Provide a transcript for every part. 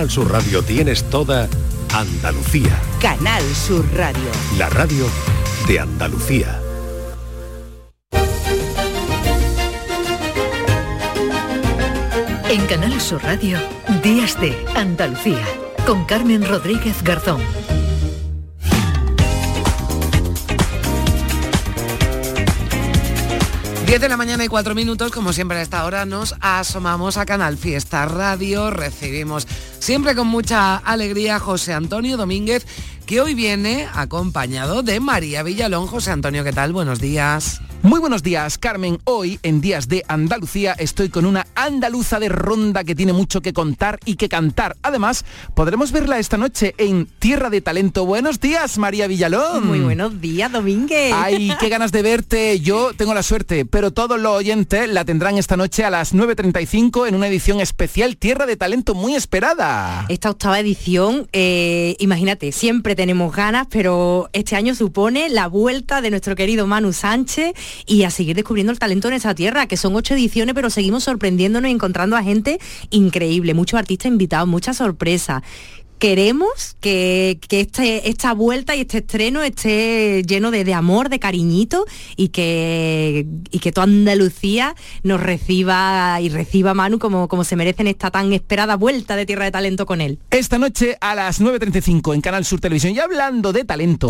Canal Sur Radio tienes toda Andalucía. Canal Sur Radio. La radio de Andalucía. En Canal Sur Radio, Días de Andalucía, con Carmen Rodríguez Garzón. 10 de la mañana y 4 minutos, como siempre a esta hora, nos asomamos a Canal Fiesta Radio. Recibimos siempre con mucha alegría José Antonio Domínguez, que hoy viene acompañado de María Villalón. José Antonio, ¿qué tal? Buenos días. Muy buenos días, Carmen. Hoy, en Días de Andalucía, estoy con una andaluza de ronda que tiene mucho que contar y que cantar. Además, podremos verla esta noche en Tierra de Talento. Buenos días, María Villalón. Muy buenos días, Domínguez. Ay, qué ganas de verte. Yo tengo la suerte, pero todos los oyentes la tendrán esta noche a las 9.35 en una edición especial Tierra de Talento muy esperada. Esta octava edición, eh, imagínate, siempre tenemos ganas, pero este año supone la vuelta de nuestro querido Manu Sánchez y a seguir descubriendo el talento en esa tierra, que son ocho ediciones, pero seguimos sorprendiéndonos y encontrando a gente increíble, muchos artistas invitados, muchas sorpresas queremos que, este, esta vuelta y este estreno esté lleno de, amor, de cariñito y que, y que toda Andalucía nos reciba y reciba a Manu como, como se merecen esta tan esperada vuelta de Tierra de Talento con él. Esta noche a las 9.35 en Canal Sur Televisión. Y hablando de talento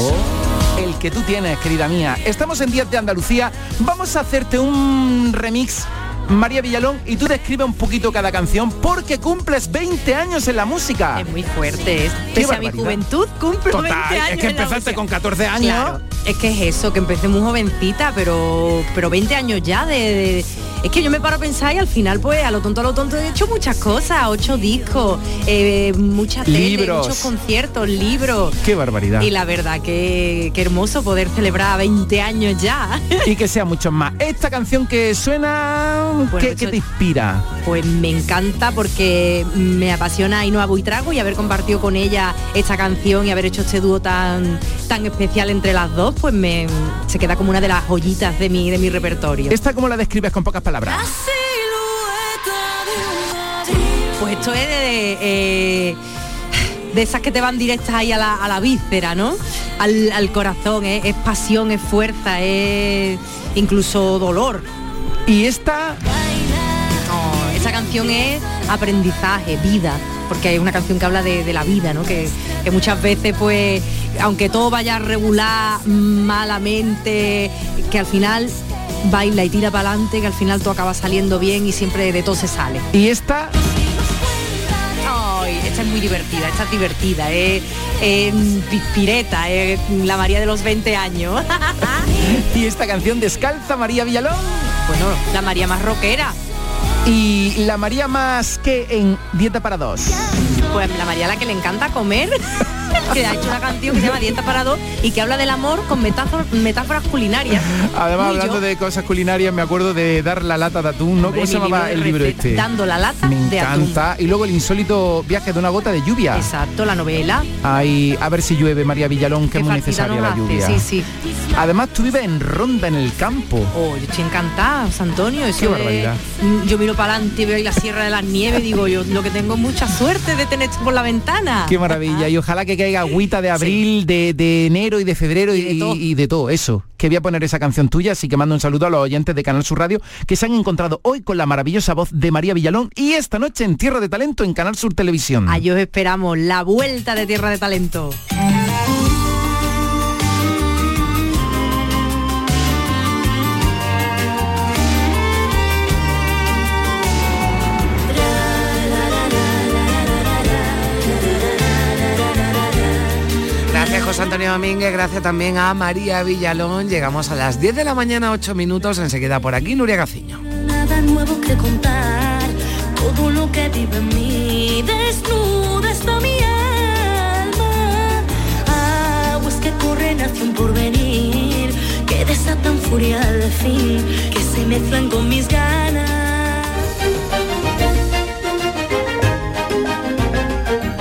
el que tú tienes, querida mía. Estamos en Días de Andalucía. Vamos a hacerte un remix María Villalón, y tú describe un poquito cada canción porque cumples 20 años en la música. Es muy fuerte, es. Pese a mi juventud, cumplo 20 años. Es que empezaste con 14 años. es que es eso, que empecé muy jovencita, pero, pero 20 años ya de, Es que yo me paro a pensar y al final, pues, a lo tonto, a lo tonto, he hecho muchas cosas, ocho discos, eh, muchas libros. muchos conciertos, libros. Qué barbaridad. Y la verdad, que, qué hermoso poder celebrar 20 años ya. Y que sea mucho más. Esta canción que suena ¿Qué, te inspira? Pues me encanta porque me apasiona Ainhoa Buitrago y haber compartido con ella esta canción y haber hecho este dúo tan, tan especial entre las dos, pues me, se queda como una de las joyitas de mi, de mi repertorio. ¿Esta cómo la describes con pocas palabras? Pues esto es de... Eh, de esas que te van directas ahí a la, víscera, ¿no? Al, corazón, ¿eh? es pasión, es fuerza, es incluso dolor. Y esta... esa canción es aprendizaje, vida, porque hay una canción que habla de, la vida, ¿no? Que, muchas veces, pues, aunque todo vaya a regular malamente, que al final baila y tira para adelante, que al final todo acaba saliendo bien y siempre de todo se sale. Y esta esta es muy divertida, esta es divertida, es pireta, es la María de los 20 años. y esta canción descalza María Villalón. Bueno, la María más rockera. Y la María más que en dieta para dos. Pues la María la que le encanta comer. que ha hecho una canción que se llama Dieta para dos y que habla del amor con metáforas, culinarias. Además, hablando de cosas culinarias, me acuerdo de dar la lata de atún, ¿no? ¿Cómo se llamaba el libro este? Dando la lata me de encanta. Y luego el insólito viaje de una gota de lluvia. Exacto, la novela. Ay, a ver si llueve María Villalón, que es muy necesaria la lluvia. Sí, sí. Además, tú vives en Ronda, en el campo. Oh, yo estoy encantada, Antonio. Eso Qué barbaridad. yo miro para adelante y veo ahí la Sierra de las Nieves, digo yo, lo que tengo mucha suerte de tener por la ventana. Qué maravilla. Y ojalá que agüita de abril, de, enero y de febrero y, de, todo. eso. Que voy a poner esa canción tuya, así que mando un saludo a los oyentes de Canal Sur Radio que se han encontrado hoy con la maravillosa voz de María Villalón y esta noche en Tierra de Talento en Canal Sur Televisión. Ahí os esperamos, la vuelta de Tierra de Talento. José Antonio Domínguez, gracias también a María Villalón. Llegamos a las 10 de la mañana, 8 minutos, enseguida por aquí, Nuria Gaciño. Nada nuevo que contar, todo lo que vive en mí, desnuda está mi alma. Aguas que corren hacia un porvenir, que desatan furia al fin, que se mezclan con mis ganas.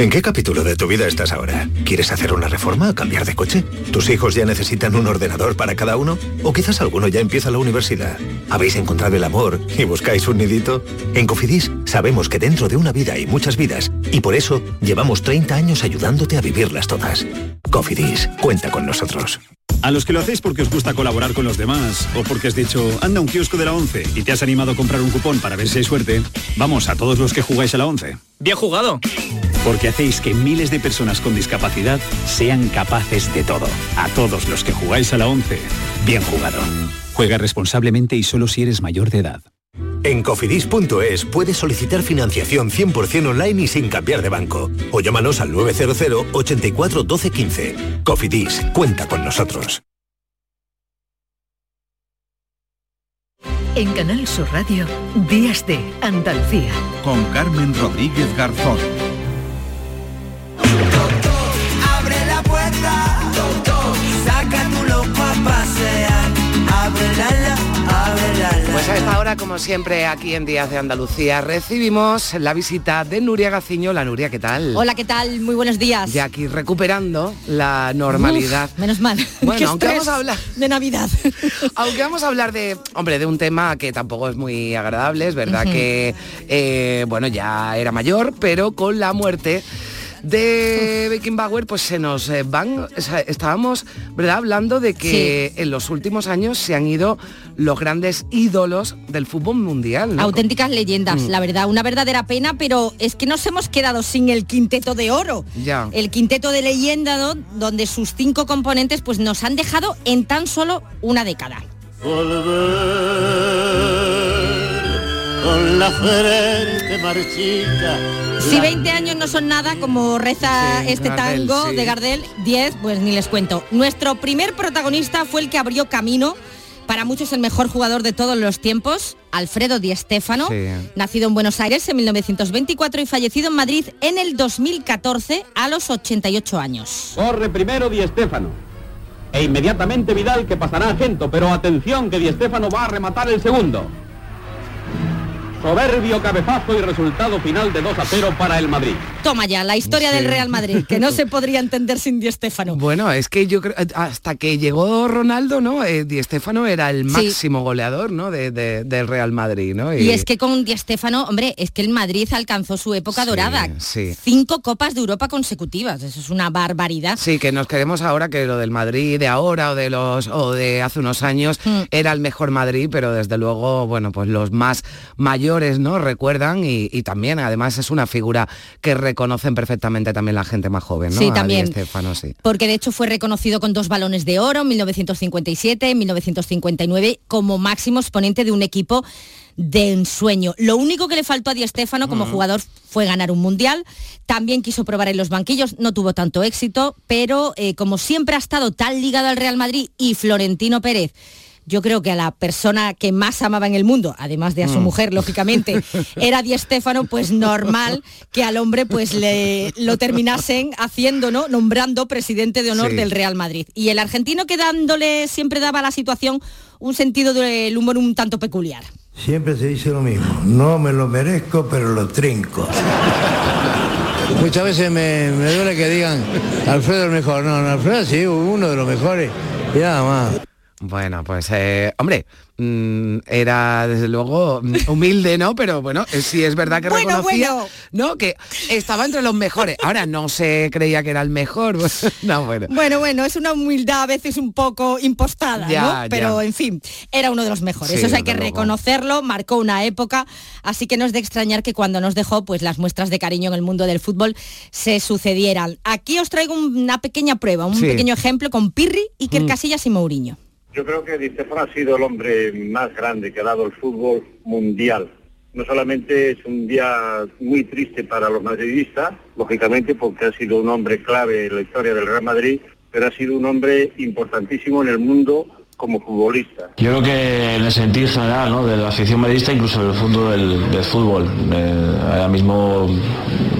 ¿En qué capítulo de tu vida estás ahora? ¿Quieres hacer una reforma o cambiar de coche? ¿Tus hijos ya necesitan un ordenador para cada uno? ¿O quizás alguno ya empieza la universidad? ¿Habéis encontrado el amor y buscáis un nidito? En Cofidis sabemos que dentro de una vida hay muchas vidas y por eso llevamos 30 años ayudándote a vivirlas todas. Cofidis, cuenta con nosotros. A los que lo hacéis porque os gusta colaborar con los demás o porque has dicho, anda un kiosco de la 11 y te has animado a comprar un cupón para ver si hay suerte, vamos a todos los que jugáis a la 11. Bien jugado. Porque hacéis que miles de personas con discapacidad sean capaces de todo. A todos los que jugáis a la 11, bien jugado. Juega responsablemente y solo si eres mayor de edad. En cofidis.es puedes solicitar financiación 100% online y sin cambiar de banco. O llámanos al 900 84 12 15. Cofidis, cuenta con nosotros. En Canal Sur Radio, Días de Andalucía. Con Carmen Rodríguez Garzón. Pues a esta hora, como siempre, aquí en Días de Andalucía, recibimos la visita de Nuria Gaciño. La Nuria, ¿qué tal? Hola, ¿qué tal? Muy buenos días. Ya aquí recuperando la normalidad. Uf, menos mal. Bueno, aunque vamos a hablar- de Navidad. Aunque vamos a hablar de, hombre, de un tema que tampoco es muy agradable, es verdad que, eh, bueno, ya era mayor, pero con la muerte de Beckenbauer, pues se nos eh, van, estábamos, ¿verdad?, hablando de que en los últimos años se han ido los grandes ídolos del fútbol mundial, ¿no? Auténticas leyendas, Mm. la verdad, una verdadera pena, pero es que nos hemos quedado sin el quinteto de oro. Ya. El quinteto de leyenda, ¿no? donde sus cinco componentes pues nos han dejado en tan solo una década. Con la frente marchita. Si 20 años no son nada, como reza Sí, este Gardel, tango sí. de Gardel, 10, pues ni les cuento. Nuestro primer protagonista fue el que abrió camino, para muchos el mejor jugador de todos los tiempos, Alfredo Di Stéfano, Sí. nacido en Buenos Aires en 1924 y fallecido en Madrid en el 2014 a los 88 años. Corre primero Di Stéfano. E inmediatamente Vidal que pasará a Gento, pero atención que Di Stéfano va a rematar el segundo. Soberbio cabezazo y resultado final de 2 a 0 para el Madrid. Toma ya, la historia Sí. del Real Madrid, que no se podría entender sin Di Stéfano. Bueno, es que yo creo, hasta que llegó Ronaldo, ¿no? Eh, Di Stéfano era el Sí. máximo goleador, ¿no? De, de- del Real Madrid, ¿no? Y es que con Di Stéfano, hombre, es que el Madrid alcanzó su época Sí, dorada. sí. Cinco copas de Europa consecutivas, eso es una barbaridad. Sí, que nos queremos ahora que lo del Madrid de ahora o de los o de hace unos años Mm. era el mejor Madrid, pero desde luego, bueno, pues los más mayores, ¿no? Recuerdan y, y también, además, es una figura que reconocen perfectamente también la gente más joven, ¿no? Sí, también. Sí. Porque de hecho fue reconocido con dos balones de oro en 1957, en 1959, como máximo exponente de un equipo de ensueño. Lo único que le faltó a Di Stéfano como Mm. jugador fue ganar un mundial. También quiso probar en los banquillos, no tuvo tanto éxito, pero eh, como siempre ha estado tan ligado al Real Madrid y Florentino Pérez, yo creo que a la persona que más amaba en el mundo, además de a su Mm. mujer, lógicamente, era Di Stéfano, pues normal que al hombre pues le lo terminasen haciendo, ¿no? Nombrando presidente de honor Sí. del Real Madrid. Y el argentino que dándole siempre daba a la situación un sentido del humor un tanto peculiar. Siempre se dice lo mismo, no me lo merezco, pero lo trinco. Muchas veces me, me duele que digan, Alfredo el mejor. No, no, Alfredo sí, uno de los mejores. Y nada más. Bueno, pues, eh, hombre, mm, era desde luego humilde, ¿no? Pero bueno, eh, sí es verdad que Bueno, reconocía, bueno. ¿no? Que estaba entre los mejores. Ahora no se creía que era el mejor. no, bueno. Bueno, bueno, es una humildad a veces un poco impostada, Ya, ¿no? Pero ya. en fin, era uno de los mejores. Sí, Eso hay que luego. reconocerlo, marcó una época, así que no es de extrañar que cuando nos dejó, pues las muestras de cariño en el mundo del fútbol se sucedieran. Aquí os traigo una pequeña prueba, un Sí. pequeño ejemplo con Pirri, Iker Mm. Casillas y Mourinho. Yo creo que Di ha sido el hombre más grande que ha dado el fútbol mundial. No solamente es un día muy triste para los madridistas, lógicamente porque ha sido un hombre clave en la historia del Real Madrid, pero ha sido un hombre importantísimo en el mundo como futbolista. Yo creo que en el sentido general, ¿no? de la afición madridista, incluso del fondo del, del fútbol. Eh, ahora mismo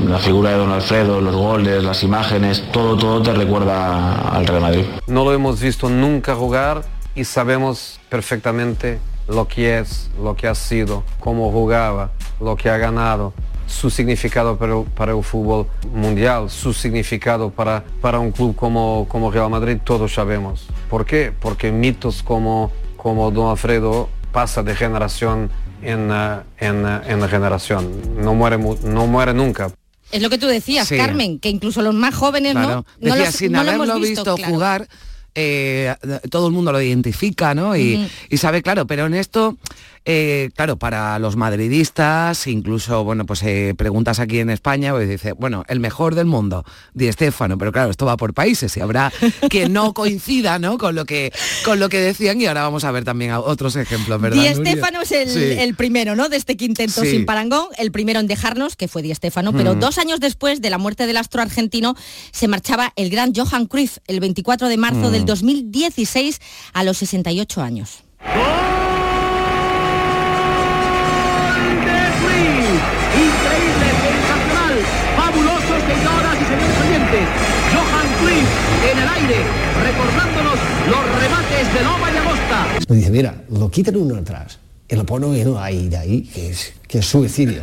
la figura de Don Alfredo, los goles, las imágenes, todo, todo te recuerda al Real Madrid. No lo hemos visto nunca jugar y sabemos perfectamente lo que es, lo que ha sido, cómo jugaba, lo que ha ganado. su significado para el, para el fútbol mundial, su significado para, para un club como, como Real Madrid, todos sabemos. ¿Por qué? Porque mitos como, como Don Alfredo pasa de generación en, eh, en, eh, en generación, no muere, mu- no muere nunca. Es lo que tú decías, Sí. Carmen, que incluso los más jóvenes Claro. no, no, Decía, los- sin no lo hemos haberlo visto, claro. jugar, eh, todo el mundo lo identifica, ¿no? Y, sabe, claro, pero en esto, eh, claro, para los madridistas, incluso, bueno, pues eh, preguntas aquí en España, pues dice, bueno, el mejor del mundo, Di Stéfano, pero claro, esto va por países y habrá que no coincida, ¿no? Con lo que, con lo que decían y ahora vamos a ver también a- otros ejemplos, ¿verdad? Di Nuria? Stéfano es el, Sí. el primero, ¿no? De este quinteto Sí. sin parangón, el primero en dejarnos, que fue Di Stéfano, pero Mm. dos años después de la muerte del astro argentino se marchaba el gran Johan Cruyff el 24 de marzo Mm. del 2016 a los 68 años. Johan Cruyff en el aire, recordándonos los remates de Nova y Agosta. Me dice, mira, lo quitan uno atrás y lo ponen en ahí, aire ahí, que es, que es suicidio.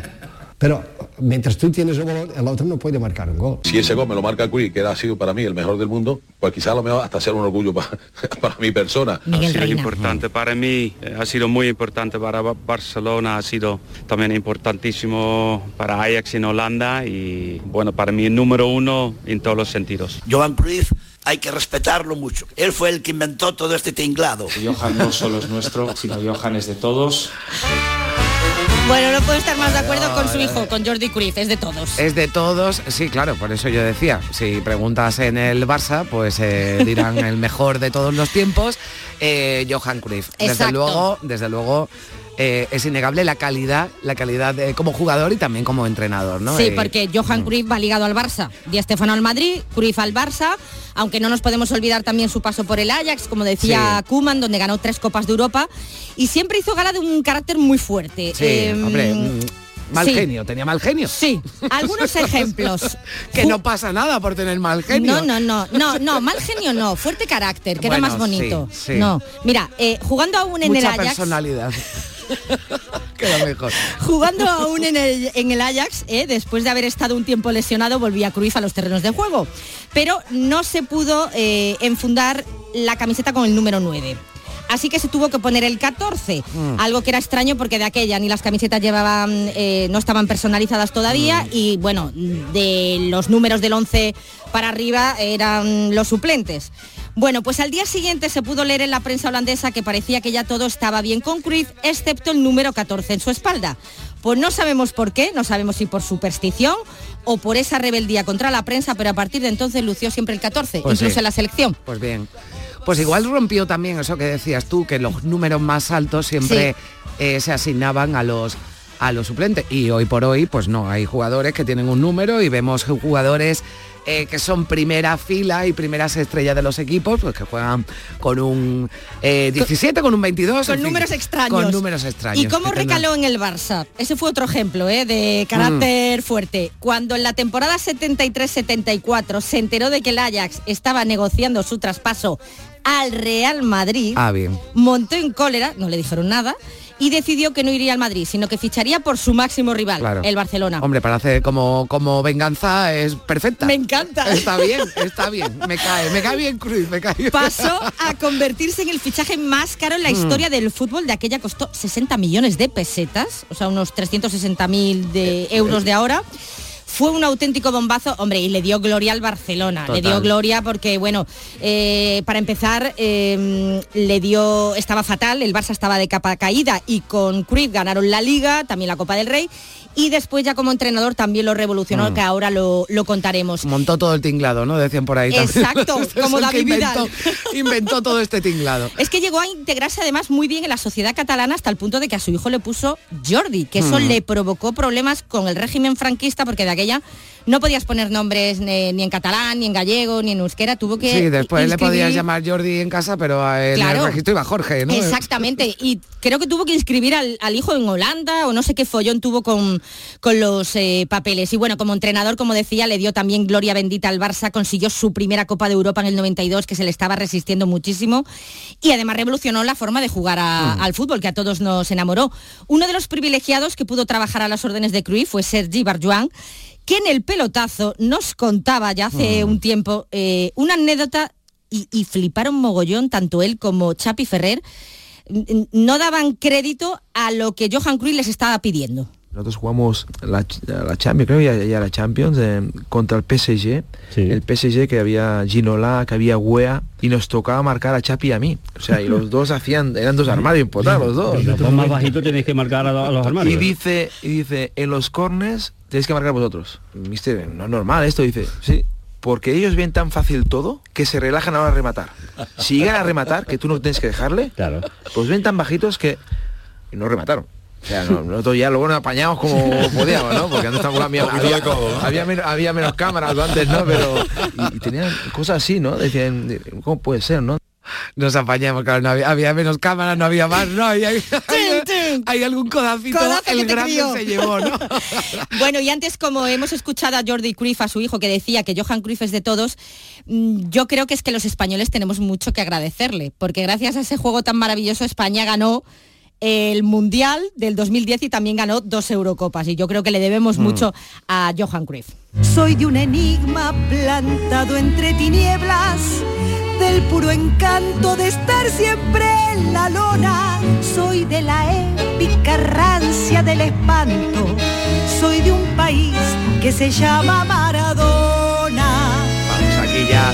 Pero mientras tú tienes el balón, el otro no puede marcar un gol. Si ese gol me lo marca Cui, que ha sido para mí el mejor del mundo, pues quizás a lo mejor hasta ser un orgullo para, para mi persona. ha sido importante para mí, eh, ha sido muy importante para Ba- Barcelona, ha sido también importantísimo para Ajax en Holanda y bueno, para mí número uno en todos los sentidos. Johan Cruyff hay que respetarlo mucho. Él fue el que inventó todo este tinglado. Johan no solo es nuestro, sino Johan es de todos. Bueno, no puedo estar más de acuerdo con su hijo, con Jordi Cruyff, es de todos. Es de todos, sí, claro, por eso yo decía, si preguntas en el Barça, pues eh, dirán el mejor de todos los tiempos, eh, Johan Cruyff. Desde Exacto. luego, desde luego, eh, es innegable la calidad, la calidad de- como jugador y también como entrenador, ¿no? Sí, Eh, porque Johan Cruyff va ligado al Barça, Di Stéfano al Madrid, Cruyff al Barça, aunque no nos podemos olvidar también su paso por el Ajax, como decía Sí. Kuman, donde ganó tres Copas de Europa, y siempre hizo gala de un carácter muy fuerte. Sí, Em, hombre, mm, mal sí. genio, tenía mal genio. Sí, algunos ejemplos. que no pasa nada por tener mal genio. No, no, no, no, no, mal genio no, fuerte carácter, que era Bueno, más bonito. sí, sí. No, mira, eh, jugando aún en Mucha el Ajax, personalidad. Jugando aún en el, en el Ajax, eh, después de haber estado un tiempo lesionado, volvía Cruyff a los terrenos de juego. Pero no se pudo eh, enfundar la camiseta con el número 9. Así que se tuvo que poner el 14, Mm. algo que era extraño porque de aquella ni las camisetas llevaban, eh, no estaban personalizadas todavía y bueno, de los números del 11 para arriba eran los suplentes. Bueno, pues al día siguiente se pudo leer en la prensa holandesa que parecía que ya todo estaba bien con Cruyff, excepto el número 14 en su espalda. Pues no sabemos por qué, no sabemos si por superstición o por esa rebeldía contra la prensa, pero a partir de entonces lució siempre el 14, Pues incluso sí. en la selección. Pues bien. Pues igual rompió también eso que decías tú, que los números más altos siempre eh, se asignaban a los a los suplentes. Y hoy por hoy, pues no, hay jugadores que tienen un número y vemos jugadores eh, que son primera fila y primeras estrellas de los equipos, pues que juegan con un eh, 17, con un 22. Con en fin, números extraños. Con números extraños. ¿Y cómo recaló en el Barça? Ese fue otro ejemplo ¿eh? de Mm. carácter fuerte. Cuando en la temporada 73-74 se enteró de que el Ajax estaba negociando su traspaso al Real Madrid, Ah, bien. montó en cólera, no le dijeron nada, y decidió que no iría al Madrid, sino que ficharía por su máximo rival, Claro. el Barcelona. Hombre, para hacer como, como venganza es perfecta. Me encanta. Está bien, está bien. Me cae, me cae bien Cruz, me cae bien. Pasó a convertirse en el fichaje más caro en la Mm. historia del fútbol. De aquella costó 60 millones de pesetas, o sea, unos 360 mil de euros de ahora. Fue un auténtico bombazo, hombre, y le dio gloria al Barcelona. Le dio gloria porque, bueno, eh, para empezar, eh, le dio, estaba fatal, el Barça estaba de capa caída y con Cruyff ganaron la Liga, también la Copa del Rey, y después ya como entrenador también lo revolucionó, Mm. que ahora lo, lo contaremos. Montó todo el tinglado, ¿no? Decían por ahí. también. Exacto, como David inventó, Vidal. inventó todo este tinglado. Es que llegó a integrarse además muy bien en la sociedad catalana hasta el punto de que a su hijo le puso Jordi, que eso Mm. le provocó problemas con el régimen franquista porque de aquella no podías poner nombres ni, ni en catalán, ni en gallego, ni en euskera, tuvo que Sí, después le podías llamar Jordi en casa, pero en Claro. el registro iba Jorge, ¿no? Exactamente, y creo que tuvo que inscribir al, al hijo en Holanda o no sé qué follón tuvo con, con los eh, papeles. Y bueno, como entrenador, como decía, le dio también gloria bendita al Barça, consiguió su primera Copa de Europa en el 92, que se le estaba resistiendo muchísimo, y además revolucionó la forma de jugar a- Mm. al fútbol, que a todos nos enamoró. Uno de los privilegiados que pudo trabajar a las órdenes de Cruyff fue Sergi Barjuan, que en el pelotazo nos contaba ya hace Mm. un tiempo eh, una anécdota y, y fliparon mogollón tanto él como Chapi Ferrer no daban crédito a lo que Johan Cruyff les estaba pidiendo. Nosotros jugamos la, la Champions, creo, ya, ya la Champions, eh, contra el PSG. El PSG que había Ginola, que había Wea, y nos tocaba marcar a Chapi y a mí. O sea, y los dos hacían, eran dos armarios imputados los dos. Los dos más bajitos tenéis que marcar a, lo- a los armarios. Y dice, y dice, en los corners tenéis que marcar vosotros. Mister, no es normal esto, dice, sí. Porque ellos ven tan fácil todo que se relajan ahora a rematar. Si llegan a rematar, que tú no tienes que dejarle, pues ven tan bajitos que no remataron. O sea, no- nosotros ya luego nos apañamos como podíamos, ¿no? Porque antes estábamos había, había, codo, ¿no? había men- había menos cámaras antes, ¿no? Pero y, y tenían cosas así, ¿no? Decían, ¿cómo puede ser, no? Nos apañamos, claro, no había, había menos cámaras, no había más, no, hay, hay, hay- hay algún codacito, Codazo que el grande crió. se llevó, ¿no? Bueno, y antes como hemos escuchado a Jordi Cruyff, a su hijo, que decía que Johan Cruyff es de todos, mm, yo creo que es que los españoles tenemos mucho que agradecerle, porque gracias a ese juego tan maravilloso España ganó el Mundial del 2010 y también ganó dos Eurocopas, y yo creo que le debemos Mm. mucho a Johan Cruyff. Soy de un enigma plantado entre tinieblas, del puro encanto de estar siempre en la lona. Soy de la épica rancia del espanto, soy de un país que se llama Maradona. Vamos, aquí ya,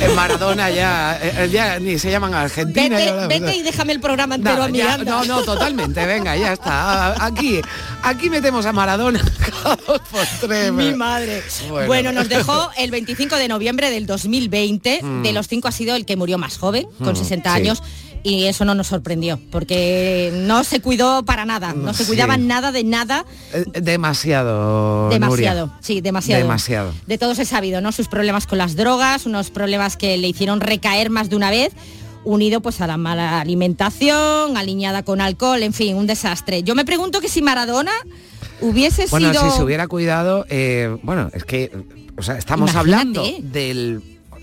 en Maradona ya, eh, ya ni se llaman Argentina. Vete, y déjame el programa entero No, a mí, ya, no, no, totalmente, venga, ya está. Aquí, aquí metemos a Maradona por tres. Mi madre. Bueno. nos dejó el 25 de noviembre del 2020. Mm. De los cinco ha sido el que murió más joven, con Mm, 60 sí. años. Y eso no nos sorprendió, porque no se cuidó para nada, no se Sí. cuidaba nada de nada, Eh, Demasiado, demasiado, Nuria. sí, demasiado. Demasiado. De todos he sabido, ¿no? Sus problemas con las drogas, unos problemas que le hicieron recaer más de una vez, unido pues a la mala alimentación, alineada con alcohol, en fin, un desastre. Yo me pregunto que si Maradona hubiese Bueno, sido... si se hubiera cuidado, eh, bueno, es que, o sea, estamos Imagínate. hablando del,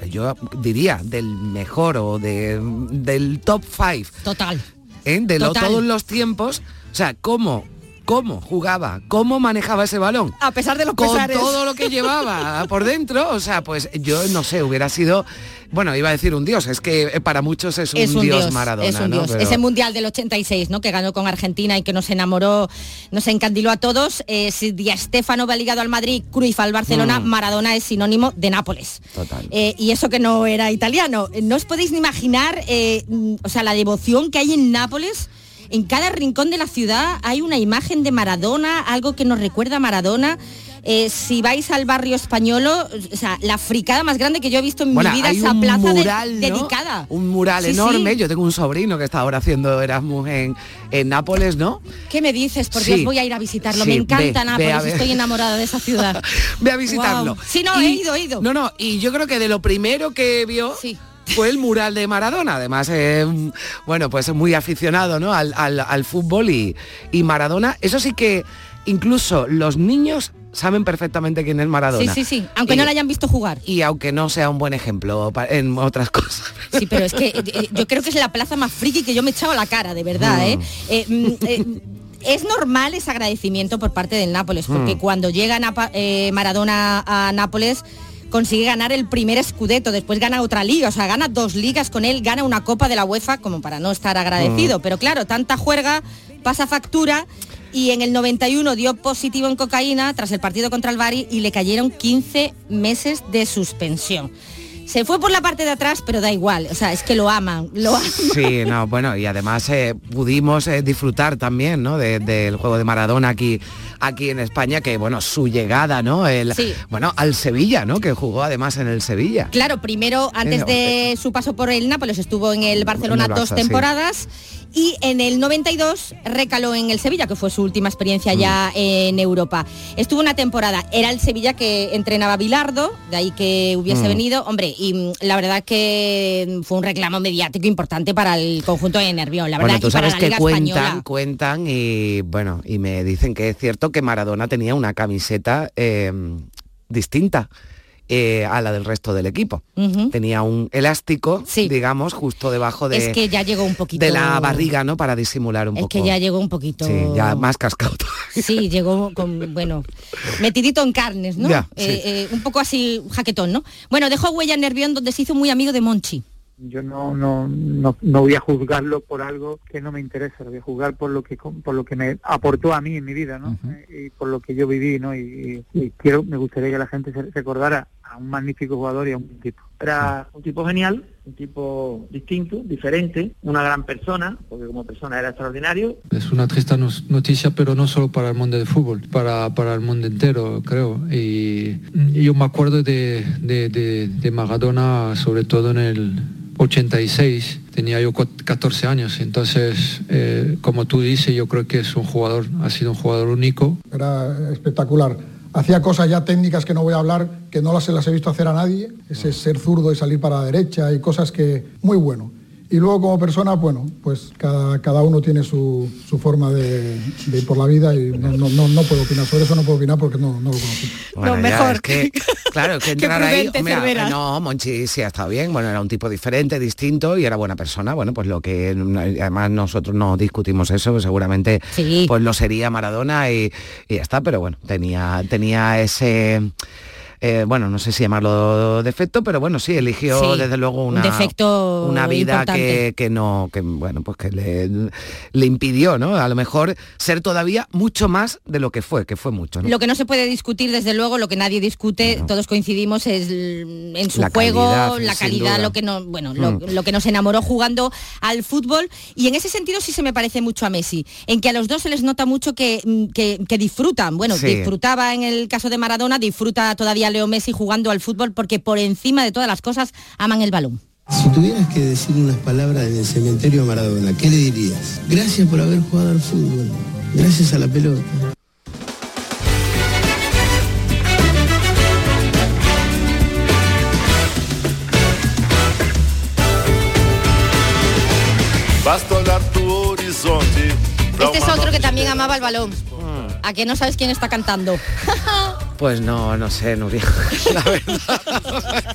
yo diría, del mejor o de, del top five. Total. ¿eh? De lo- todos los tiempos. O sea, cómo, cómo jugaba, cómo manejaba ese balón. A pesar de los Con pesares. todo lo que llevaba por dentro, o sea, pues yo no sé, hubiera sido, bueno, iba a decir un dios, es que para muchos es un, es un dios, dios, Maradona, es un ¿no? dios. Pero- Ese mundial del 86, ¿no? Que ganó con Argentina y que nos enamoró, nos encandiló a todos. Eh, si Di Stéfano va ligado al Madrid, Cruyff al Barcelona, Mm. Maradona es sinónimo de Nápoles. Total. Eh, y eso que no era italiano. No os podéis ni imaginar, eh, o sea, la devoción que hay en Nápoles. En cada rincón de la ciudad hay una imagen de Maradona, algo que nos recuerda a Maradona. Eh, si vais al barrio españolo, o sea, la fricada más grande que yo he visto en Bueno, mi vida, hay esa un plaza de- mural, ¿no? dedicada. Un mural Sí, sí. enorme. Yo tengo un sobrino que está ahora haciendo Erasmus en, en Nápoles, ¿no? ¿Qué me dices? Por Sí. Dios, voy a ir a visitarlo. Me encanta ve, Nápoles, estoy enamorada de esa ciudad. Ve a visitarlo. Guau. Sí, no, Y- he ido, he ido. No, no, y yo creo que de lo primero que vio fue el mural de Maradona. Además, eh, bueno, pues es muy aficionado ¿no? al, al- al fútbol y, y Maradona. Eso sí que incluso los niños saben perfectamente quién es Maradona. Sí, sí, sí, aunque no la hayan visto jugar. Y aunque no sea un buen ejemplo en otras cosas. Sí, pero es que eh, eh, yo creo que es la plaza más friki que yo me he echado a la cara, de verdad, Mm. es normal ese agradecimiento por parte del Nápoles, porque Mm. cuando llega Napa- eh, Maradona a Nápoles consigue ganar el primer escudeto, después gana otra liga, o sea, gana dos ligas con él, gana una copa de la UEFA como para no estar agradecido, Mm. pero claro, tanta juerga pasa factura y en el 91 dio positivo en cocaína tras el partido contra el Bari y le cayeron 15 meses de suspensión. Se fue por la parte de atrás, pero da igual, o sea, es que lo aman, lo aman. Sí, no, bueno, y además eh, pudimos eh, disfrutar también, ¿no? de- del juego de Maradona aquí, aquí en España, que bueno, su llegada, ¿no? El, Sí. Bueno, al Sevilla, ¿no? Que jugó además en el Sevilla. Claro, primero, antes de su paso por el Nápoles, estuvo en el Barcelona En el Barça, dos sí. Y en el 92 recaló en el Sevilla, que fue su última experiencia ya en Europa. Estuvo una temporada, era el Sevilla que entrenaba Bilardo, de ahí que hubiese Mm. venido, hombre, y mm, la verdad que fue un reclamo mediático importante para el conjunto de Nervión, la verdad, Bueno, tú para sabes que cuentan, Española. cuentan y bueno, y me dicen que es cierto que Maradona tenía una camiseta eh, distinta. Eh, a la del resto del equipo. Tenía un elástico, digamos, justo debajo de, Es que ya llegó un poquito... de la barriga, ¿no? Para disimular un Es poco. que ya llegó un poquito... Sí, ya más cascado. Sí, llegó con, bueno, metidito en carnes, ¿no? Ya, Eh, eh, un poco así jaquetón, ¿no? Bueno, dejó huella en Nervión donde se hizo muy amigo de Monchi. Yo no, no, no, no voy a juzgarlo por algo que no me interesa, lo voy a juzgar por lo que por lo que me aportó a mí en mi vida, ¿no? Y por lo que yo viví, ¿no? Y, y- y quiero, me gustaría que la gente se recordara a un magnífico jugador y a un buen tipo. Era un tipo genial, un tipo distinto, diferente, una gran persona, porque como persona era extraordinario. Es una triste noticia, pero no solo para el mundo del fútbol, para, para el mundo entero, creo. Y, y yo me acuerdo de, de- de- de Maradona, sobre todo en el 86, tenía yo cu- 14 años, entonces, eh, como tú dices, yo creo que es un jugador, ha sido un jugador único. Era espectacular. Hacía cosas ya técnicas que no voy a hablar, que no las, se las he visto hacer a nadie. Ese ser zurdo y salir para la derecha y cosas que muy bueno. Y luego como persona, bueno, pues cada, cada uno tiene su, su forma de, de ir por la vida y no, no, no, no puedo opinar. Sobre eso no puedo opinar porque no, no lo conocí. Bueno, ya, es que, claro, que entrar ahí, hombre, no, Monchi sí ha estado bien, bueno, era un tipo diferente, distinto y era buena persona, bueno, pues lo que además nosotros no discutimos eso, pues seguramente pues lo sería Maradona y, y ya está, pero bueno, tenía, tenía ese eh, bueno, no sé si llamarlo defecto, pero bueno, sí, eligió Sí, desde luego un una, defecto una vida que, que no, que bueno, pues que le, le impidió, ¿no? A lo mejor ser todavía mucho más de lo que fue, que fue mucho, ¿no? Lo que no se puede discutir, desde luego, lo que nadie discute, todos coincidimos, es en su La juego, calidad, la calidad, duda. lo que no, bueno, lo, Mm. lo que nos enamoró jugando al fútbol. Y en ese sentido sí se me parece mucho a Messi, en que a los dos se les nota mucho que, mm, que- que disfrutan. Bueno, Sí. disfrutaba en el caso de Maradona, disfruta todavía Leo Messi jugando al fútbol porque por encima de todas las cosas aman el balón. Si tuvieras que decir unas palabras en el cementerio de Maradona, ¿qué le dirías? Gracias por haber jugado al fútbol. Gracias a la pelota. Basta olhar tu horizonte. Este es otro que también amaba el balón. ¿A que no sabes quién está cantando? Pues no, no sé, Nuria. La verdad.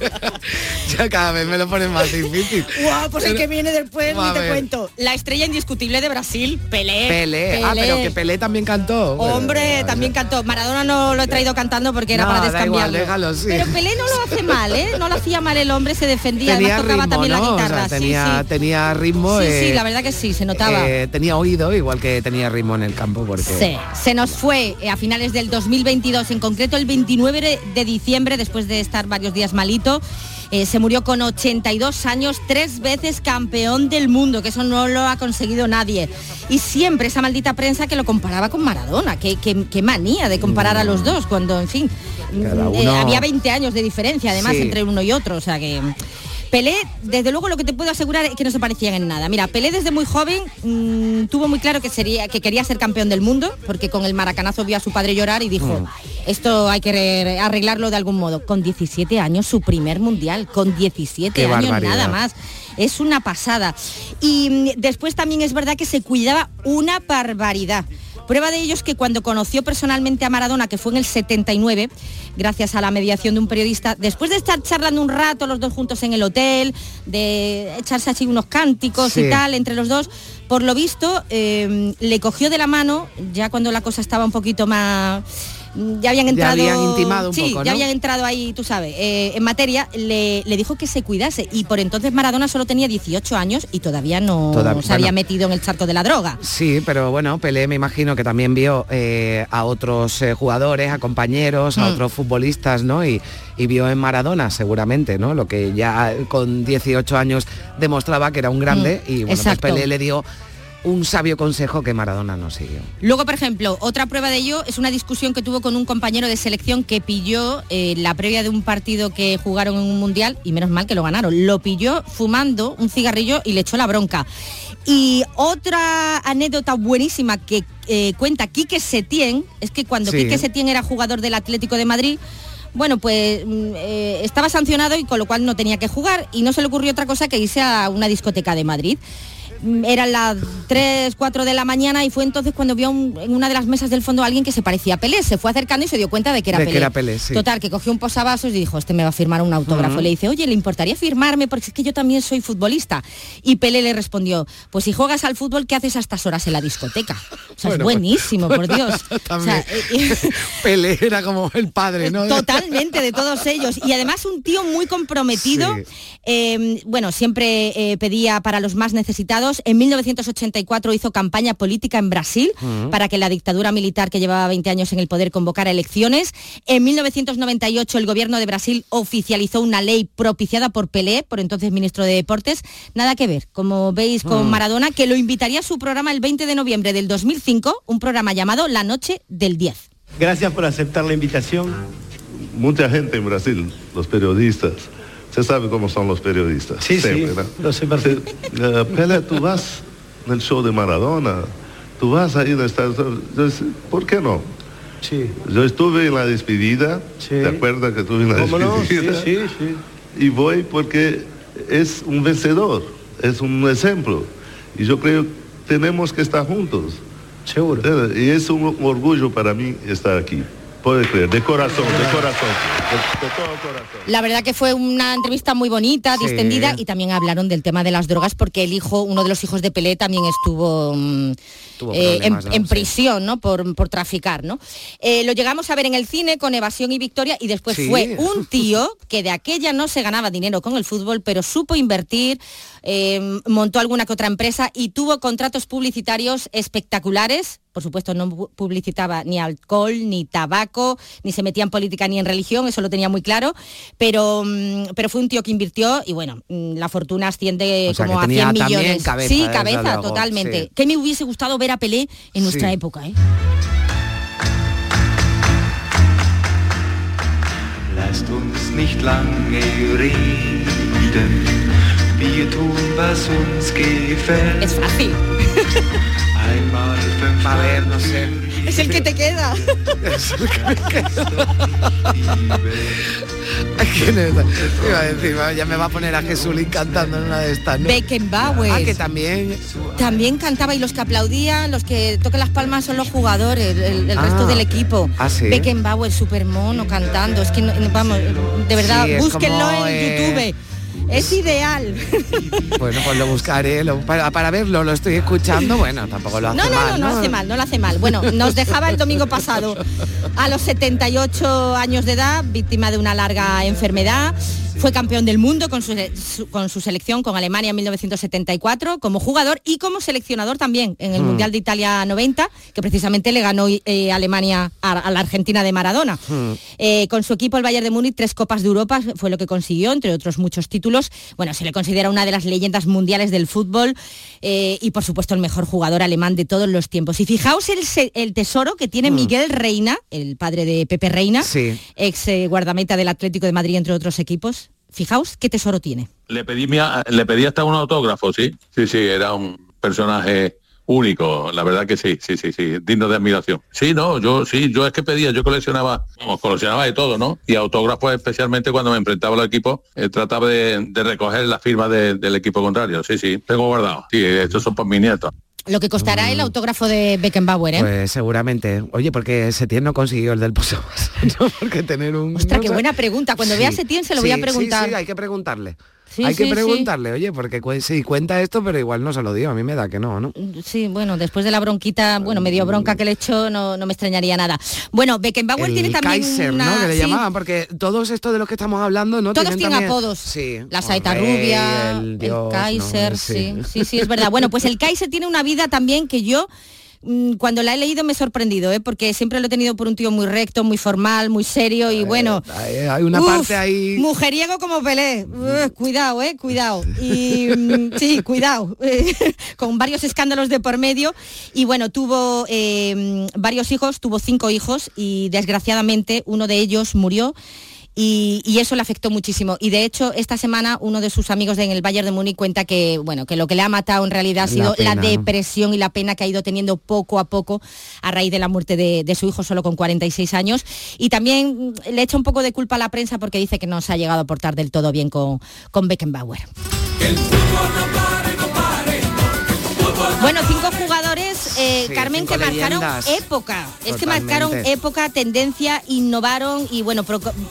ya cada vez me lo ponen más difícil. Guau, pues el que viene después ni te cuento. La estrella indiscutible de Brasil, Pelé. Pelé. Ah, pero que Pelé también cantó. Hombre, también cantó. Maradona no lo he traído cantando porque era No, para da igual, descambiarlo. sí. Pero Pelé no lo hace mal, ¿eh? No lo hacía mal el hombre, se defendía, tenía además tocaba ritmo, también ¿no? la O sea, guitarra. sí, tenía, sí. tenía ritmo. Sí, sí, eh, la verdad que sí, se notaba. eh, tenía oído, igual que tenía ritmo en el campo, porque... Sí, se nos fue eh, a finales del 2022, en concreto el 29 de- diciembre, después de estar varios días malito. eh, se murió con 82 años, tres veces campeón del mundo, que eso no lo ha conseguido nadie. Y siempre esa maldita prensa que lo comparaba con Maradona, qué, qué- qué manía de comparar a los dos, cuando, en fin, Cada eh, había 20 años de diferencia, además, Sí. entre uno y otro, o sea que... Pelé, desde luego lo que te puedo asegurar es que no se parecían en nada. Mira, Pelé desde muy joven mm, tuvo muy claro que sería que quería ser campeón del mundo, porque con el maracanazo vio a su padre llorar y dijo, esto hay que re- arreglarlo de algún modo. Con 17 años, su primer mundial, con 17 Qué años barbaridad. nada más. Es una pasada. Y mm, después también es verdad que se cuidaba una barbaridad. Prueba de ello es que cuando conoció personalmente a Maradona, que fue en el 79, gracias a la mediación de un periodista, después de estar charlando un rato los dos juntos en el hotel, de echarse así unos cánticos Sí. y tal entre los dos, por lo visto eh, le cogió de la mano, ya cuando la cosa estaba un poquito más... Ya habían Ya entrado... habían intimado un sí, poco, ya habían entrado ahí, tú sabes, eh, en materia, le, le dijo que se cuidase y por entonces Maradona solo tenía 18 años y todavía no Todavía- se había bueno. metido en el charco de la droga. Sí, pero bueno, Pelé me imagino que también vio eh, a otros eh, jugadores, a compañeros, a Mm. otros futbolistas, ¿no? Y, y vio en Maradona seguramente, ¿no? Lo que ya con 18 años demostraba que era un grande Mm, y bueno, pues. Pelé le dio un sabio consejo que Maradona no siguió. Luego, por ejemplo, otra prueba de ello es una discusión que tuvo con un compañero de selección que pilló eh, la previa de un partido que jugaron en un mundial y menos mal que lo ganaron. Lo pilló fumando un cigarrillo y le echó la bronca. Y otra anécdota buenísima que eh, cuenta Quique Setién es que cuando Sí. Quique Setién era jugador del Atlético de Madrid, bueno, pues mm, eh, estaba sancionado y con lo cual no tenía que jugar y no se le ocurrió otra cosa que irse a una discoteca de Madrid. Eran las 3, 4 de la mañana y fue entonces cuando vio un- en una de las mesas del fondo a alguien que se parecía a Pelé. Se fue acercando y se dio cuenta de que era De que Pelé. era Pelé, sí. Total, que cogió un posavasos y dijo, este me va a firmar un autógrafo. Le dice, oye, ¿le importaría firmarme? Porque es que yo también soy futbolista. Y Pelé le respondió, pues si juegas al fútbol, ¿qué haces a estas horas en la discoteca? O sea, Bueno, es buenísimo, por Dios. O sea, Pelé era como el padre, ¿no? Totalmente, de todos ellos. Y además un tío muy comprometido. Sí. Eh, bueno, siempre eh, pedía para los más necesitados. En 1984 hizo campaña política en Brasil para que la dictadura militar que llevaba 20 años en el poder convocara elecciones. En 1998 el gobierno de Brasil oficializó una ley propiciada por Pelé, por entonces ministro de Deportes. Nada que ver, como veis con Mm. Maradona, que lo invitaría a su programa el 20 de noviembre del 2005, un programa llamado La Noche del 10. Gracias por aceptar la invitación. Mucha gente en Brasil, los periodistas. Usted sabe cómo son los periodistas. Sí, sí, Siempre, ¿no? Eh, Pelé, tú vas en el show de Maradona, tú vas ahí en Estados Unidos. ¿Por qué no? Sí. Yo estuve en la despedida, ¿te acuerdas que estuve en la ¿Cómo no? Sí, despedida? sí, sí. Y voy porque es un vencedor, es un ejemplo. Y yo creo que tenemos que estar juntos. Seguro. Y es un orgullo para mí estar aquí. Puede creer, de corazón, de corazón, de, de todo corazón. La verdad que fue una entrevista muy bonita, Sí. distendida y también hablaron del tema de las drogas porque el hijo, uno de los hijos de Pelé también estuvo mm, eh, en, problemas, ¿no? en Sí. prisión, ¿no? Por, por traficar, ¿no? Eh, lo llegamos a ver en el cine con Evasión y Victoria y después Sí. fue un tío que de aquella no se ganaba dinero con el fútbol, pero supo invertir, eh, montó alguna que otra empresa y tuvo contratos publicitarios espectaculares. Por supuesto, no pu- publicitaba ni alcohol, ni tabaco, ni se metía en política ni en religión, eso lo tenía muy claro, pero, mm, pero fue un tío que invirtió y bueno, mm, la fortuna asciende O sea, como que a tenía 100 también millones. cabeza, sí, cabeza, luego, totalmente. sí. Que me hubiese gustado ver a Pelé en nuestra Sí. época, ¿eh? Lasst uns Einmal fünf A ver, no sé. Es el que te queda. ¿Quién es? Iba a decir, ya me va a poner a Jesulín cantando en una de estas, ¿no? Beckenbauer. Ah, que también... También cantaba y los que aplaudían, los que tocan las palmas son los jugadores, el, el Ah. resto del equipo. Ah, ¿sí? Beckenbauer, super mono, cantando. Es que, no- vamos, de verdad, Sí, búsquenlo como, en eh, YouTube. Es ideal. Bueno, pues lo buscaré, lo- para, para verlo, lo estoy escuchando, bueno, tampoco lo hace No, no, mal, no, no hace mal, no lo hace mal. Bueno, nos dejaba el domingo pasado a los 78 años de edad, víctima de una larga enfermedad. Fue campeón del mundo con su, su- con su selección, con Alemania en 1974, como jugador y como seleccionador también en el Mm. Mundial de Italia 90, que precisamente le ganó eh, Alemania a, a la Argentina de Maradona. Eh, con su equipo, el Bayern de Múnich, tres Copas de Europa fue lo que consiguió, entre otros muchos títulos. Bueno, se le considera una de las leyendas mundiales del fútbol eh, y, por supuesto, el mejor jugador alemán de todos los tiempos. Y fijaos el, tesoro que tiene Miguel Reina, el padre de Pepe Reina, Sí. ex eh, guardameta del Atlético de Madrid, entre otros equipos. Fijaos qué tesoro tiene. Le pedí, le pedí hasta un autógrafo, sí. Sí, sí, era un personaje único, la verdad que sí, sí, sí, sí, digno de admiración. Sí, no, yo sí, yo es que pedía, yo coleccionaba, vamos, coleccionaba de todo, ¿no? Y autógrafos especialmente cuando me enfrentaba al equipo, eh, trataba de, de recoger la firma de- del equipo contrario, sí, sí, tengo guardado. Sí, estos son por mi nieto. Lo que costará el autógrafo de Beckenbauer, ¿eh? Mm. Pues seguramente. Oye, porque Setién no consiguió el del posavasos, ¿no? Porque tener un... Ostras, no qué sé. buena pregunta. Cuando Sí, vea a Setién se lo voy a preguntar. Sí, sí, hay que preguntarle. Sí, hay sí, que sí. preguntarle, oye, porque cu- sí, cuenta esto, pero igual no se lo dio, a mí me da que no, ¿no? Sí, bueno, después de la bronquita, bueno, medio bronca que le echó, no, no me extrañaría nada. Bueno, Beckenbauer el tiene también Kaiser, una... ¿no? Que le llamaban, porque todos estos de los que estamos hablando, ¿no? Todos tienen también- apodos. Sí. La saeta rey, rubia, el Kaiser, ¿no? sí. sí, sí, es verdad. Bueno, pues el Kaiser tiene una vida también que yo cuando la he leído me he sorprendido, ¿eh? porque siempre lo he tenido por un tío muy recto, muy formal, muy serio y bueno. Hay, hay una Uf, parte ahí... Mujeriego como Pelé. Uf, cuidado, eh, cuidado. Y mm, sí, cuidado. Con varios escándalos de por medio. Y bueno, tuvo eh, varios hijos, tuvo cinco hijos y desgraciadamente uno de ellos murió. Y, y eso le afectó muchísimo. Y de hecho, esta semana uno de sus amigos en el Bayern de Múnich cuenta que, bueno, que lo que le ha matado en realidad ha sido la, depresión y la pena que ha ido teniendo poco a poco a raíz de la muerte de, de su hijo solo con 46 años. Y también mm, le echa un poco de culpa a la prensa porque dice que no se ha llegado a portar del todo bien con, con Beckenbauer. Bueno, cinco eh, Sí, Carmen, que marcaron época. Es que marcaron época, tendencia, innovaron y bueno,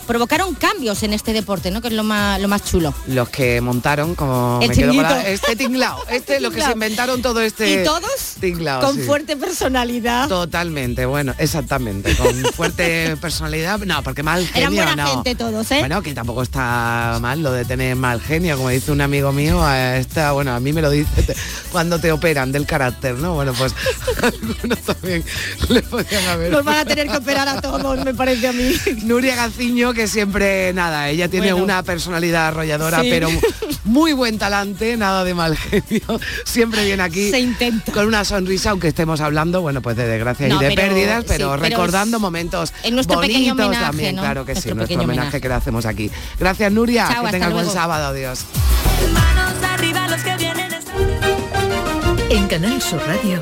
provocaron cambios en este deporte, ¿no? Que es lo más, lo más chulo. Los que montaron como El me quedo la- este tinglao, este los que se inventaron todo este Y todos tinglao, con sí. fuerte personalidad. Totalmente, bueno, exactamente, con fuerte personalidad, no, porque mal genio Eran buena no. gente todos, ¿eh? Bueno, que tampoco está mal lo de tener mal genio, como dice un amigo mío, está, bueno, a mí me lo dice te- cuando te operan del carácter, ¿no? Bueno, pues algunos también le podían haber. Nos van a tener que operar a todos, me parece a mí. Nuria Gaciño, que siempre, nada, ella tiene Bueno. una personalidad arrolladora, Sí. pero muy buen talante, nada de mal genio. Siempre viene aquí Se intenta. con una sonrisa, aunque estemos hablando, bueno, pues de desgracias No, y de pero- pérdidas, sí, pero pero recordando es- momentos en nuestro pequeño bonitos homenaje, también, ¿no? claro que sí, Nuestro nuestro pequeño homenaje, homenaje. que le hacemos aquí. Gracias, Nuria, Chao, que tengas buen sábado, adiós. En Canal Sur Radio,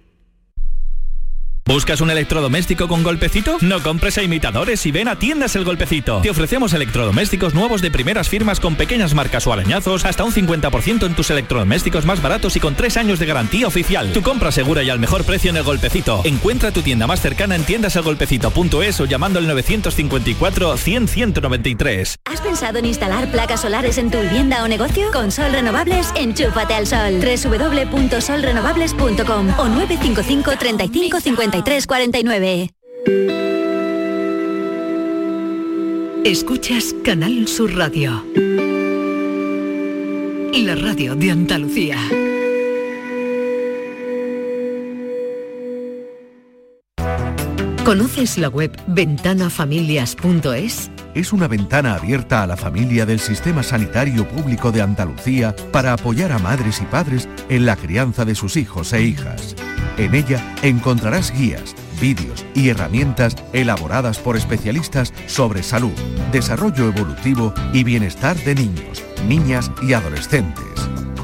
¿Buscas un electrodoméstico con golpecito? No compres a imitadores y ven a Tiendas El Golpecito. Te ofrecemos electrodomésticos nuevos de primeras firmas con pequeñas marcas o arañazos, hasta un 50% en tus electrodomésticos más baratos y con 3 años de garantía oficial. Tu compra segura y al mejor precio en El Golpecito. Encuentra tu tienda más cercana en tiendaselgolpecito.es o llamando al 954 100 193. ¿Has pensado en instalar placas solares en tu vivienda o negocio? Con Sol Renovables, enchúfate al sol. www.solrenovables.com o 955 35 53 49. Escuchas Canal Sur Radio. La radio de Andalucía. ¿Conoces la web ventanafamilias.es? es una ventana abierta a la familia del Sistema Sanitario Público de Andalucía para apoyar a madres y padres en la crianza de sus hijos e hijas. En ella encontrarás guías, vídeos y herramientas elaboradas por especialistas sobre salud, desarrollo evolutivo y bienestar de niños, niñas y adolescentes.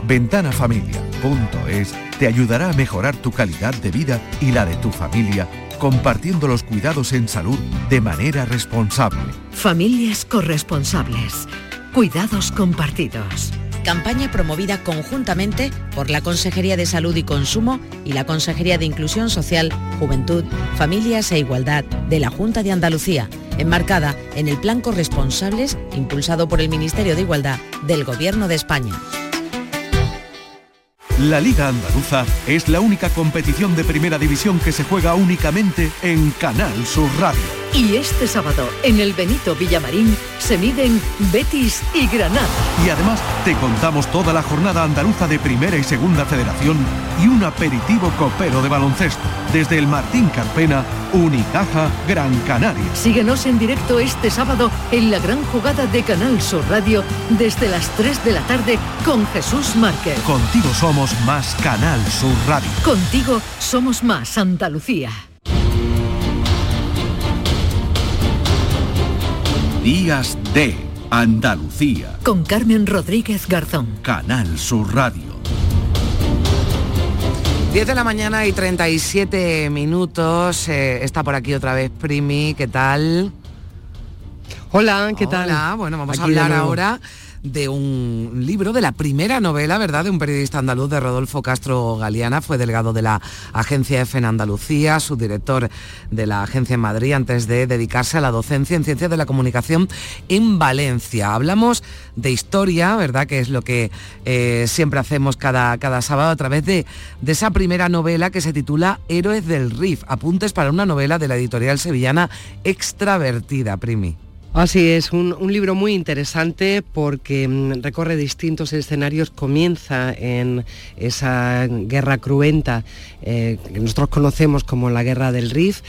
Ventanafamilia.es te ayudará a mejorar tu calidad de vida y la de tu familia compartiendo los cuidados en salud de manera responsable. Familias corresponsables. Cuidados compartidos. Campaña promovida conjuntamente por la Consejería de Salud y Consumo y la Consejería de Inclusión Social, Juventud, Familias e Igualdad de la Junta de Andalucía, enmarcada en el Plan Corresponsables impulsado por el Ministerio de Igualdad del Gobierno de España. La Liga Andaluza es la única competición de primera división que se juega únicamente en Canal Sur Radio. Y este sábado, en el Benito Villamarín, se miden Betis y Granada. Y además te contamos toda la jornada andaluza de Primera y Segunda Federación y un aperitivo copero de baloncesto desde el Martín Carpena, Unicaja, Gran Canaria. Síguenos en directo este sábado en la gran jugada de Canal Sur Radio desde las 3 de la tarde con Jesús Márquez. Contigo somos más Canal Sur Radio. Contigo somos más Andalucía. Días de Andalucía. Con Carmen Rodríguez Garzón. Canal Sur Radio. 10 de la mañana y 37 minutos. eh, está por aquí otra vez Primi, ¿qué tal? Hola, ¿qué tal? Hola, bueno, vamos Aquí a hablar nuevo. ahora de un libro, de la primera novela, ¿verdad?, de un periodista andaluz, de Rodolfo Castro Galeana, fue delegado de la agencia EFE en Andalucía, subdirector de la agencia en Madrid, antes de dedicarse a la docencia en ciencias de la comunicación en Valencia. Hablamos de historia, ¿verdad?, que es lo que eh, siempre hacemos cada, cada sábado a través de, de esa primera novela que se titula Héroes del RIF, apuntes para una novela de la editorial sevillana Extravertida, Primi. Así es, un, un, libro muy interesante porque mm, recorre distintos escenarios, comienza en esa guerra cruenta eh, que nosotros conocemos como la guerra del Rif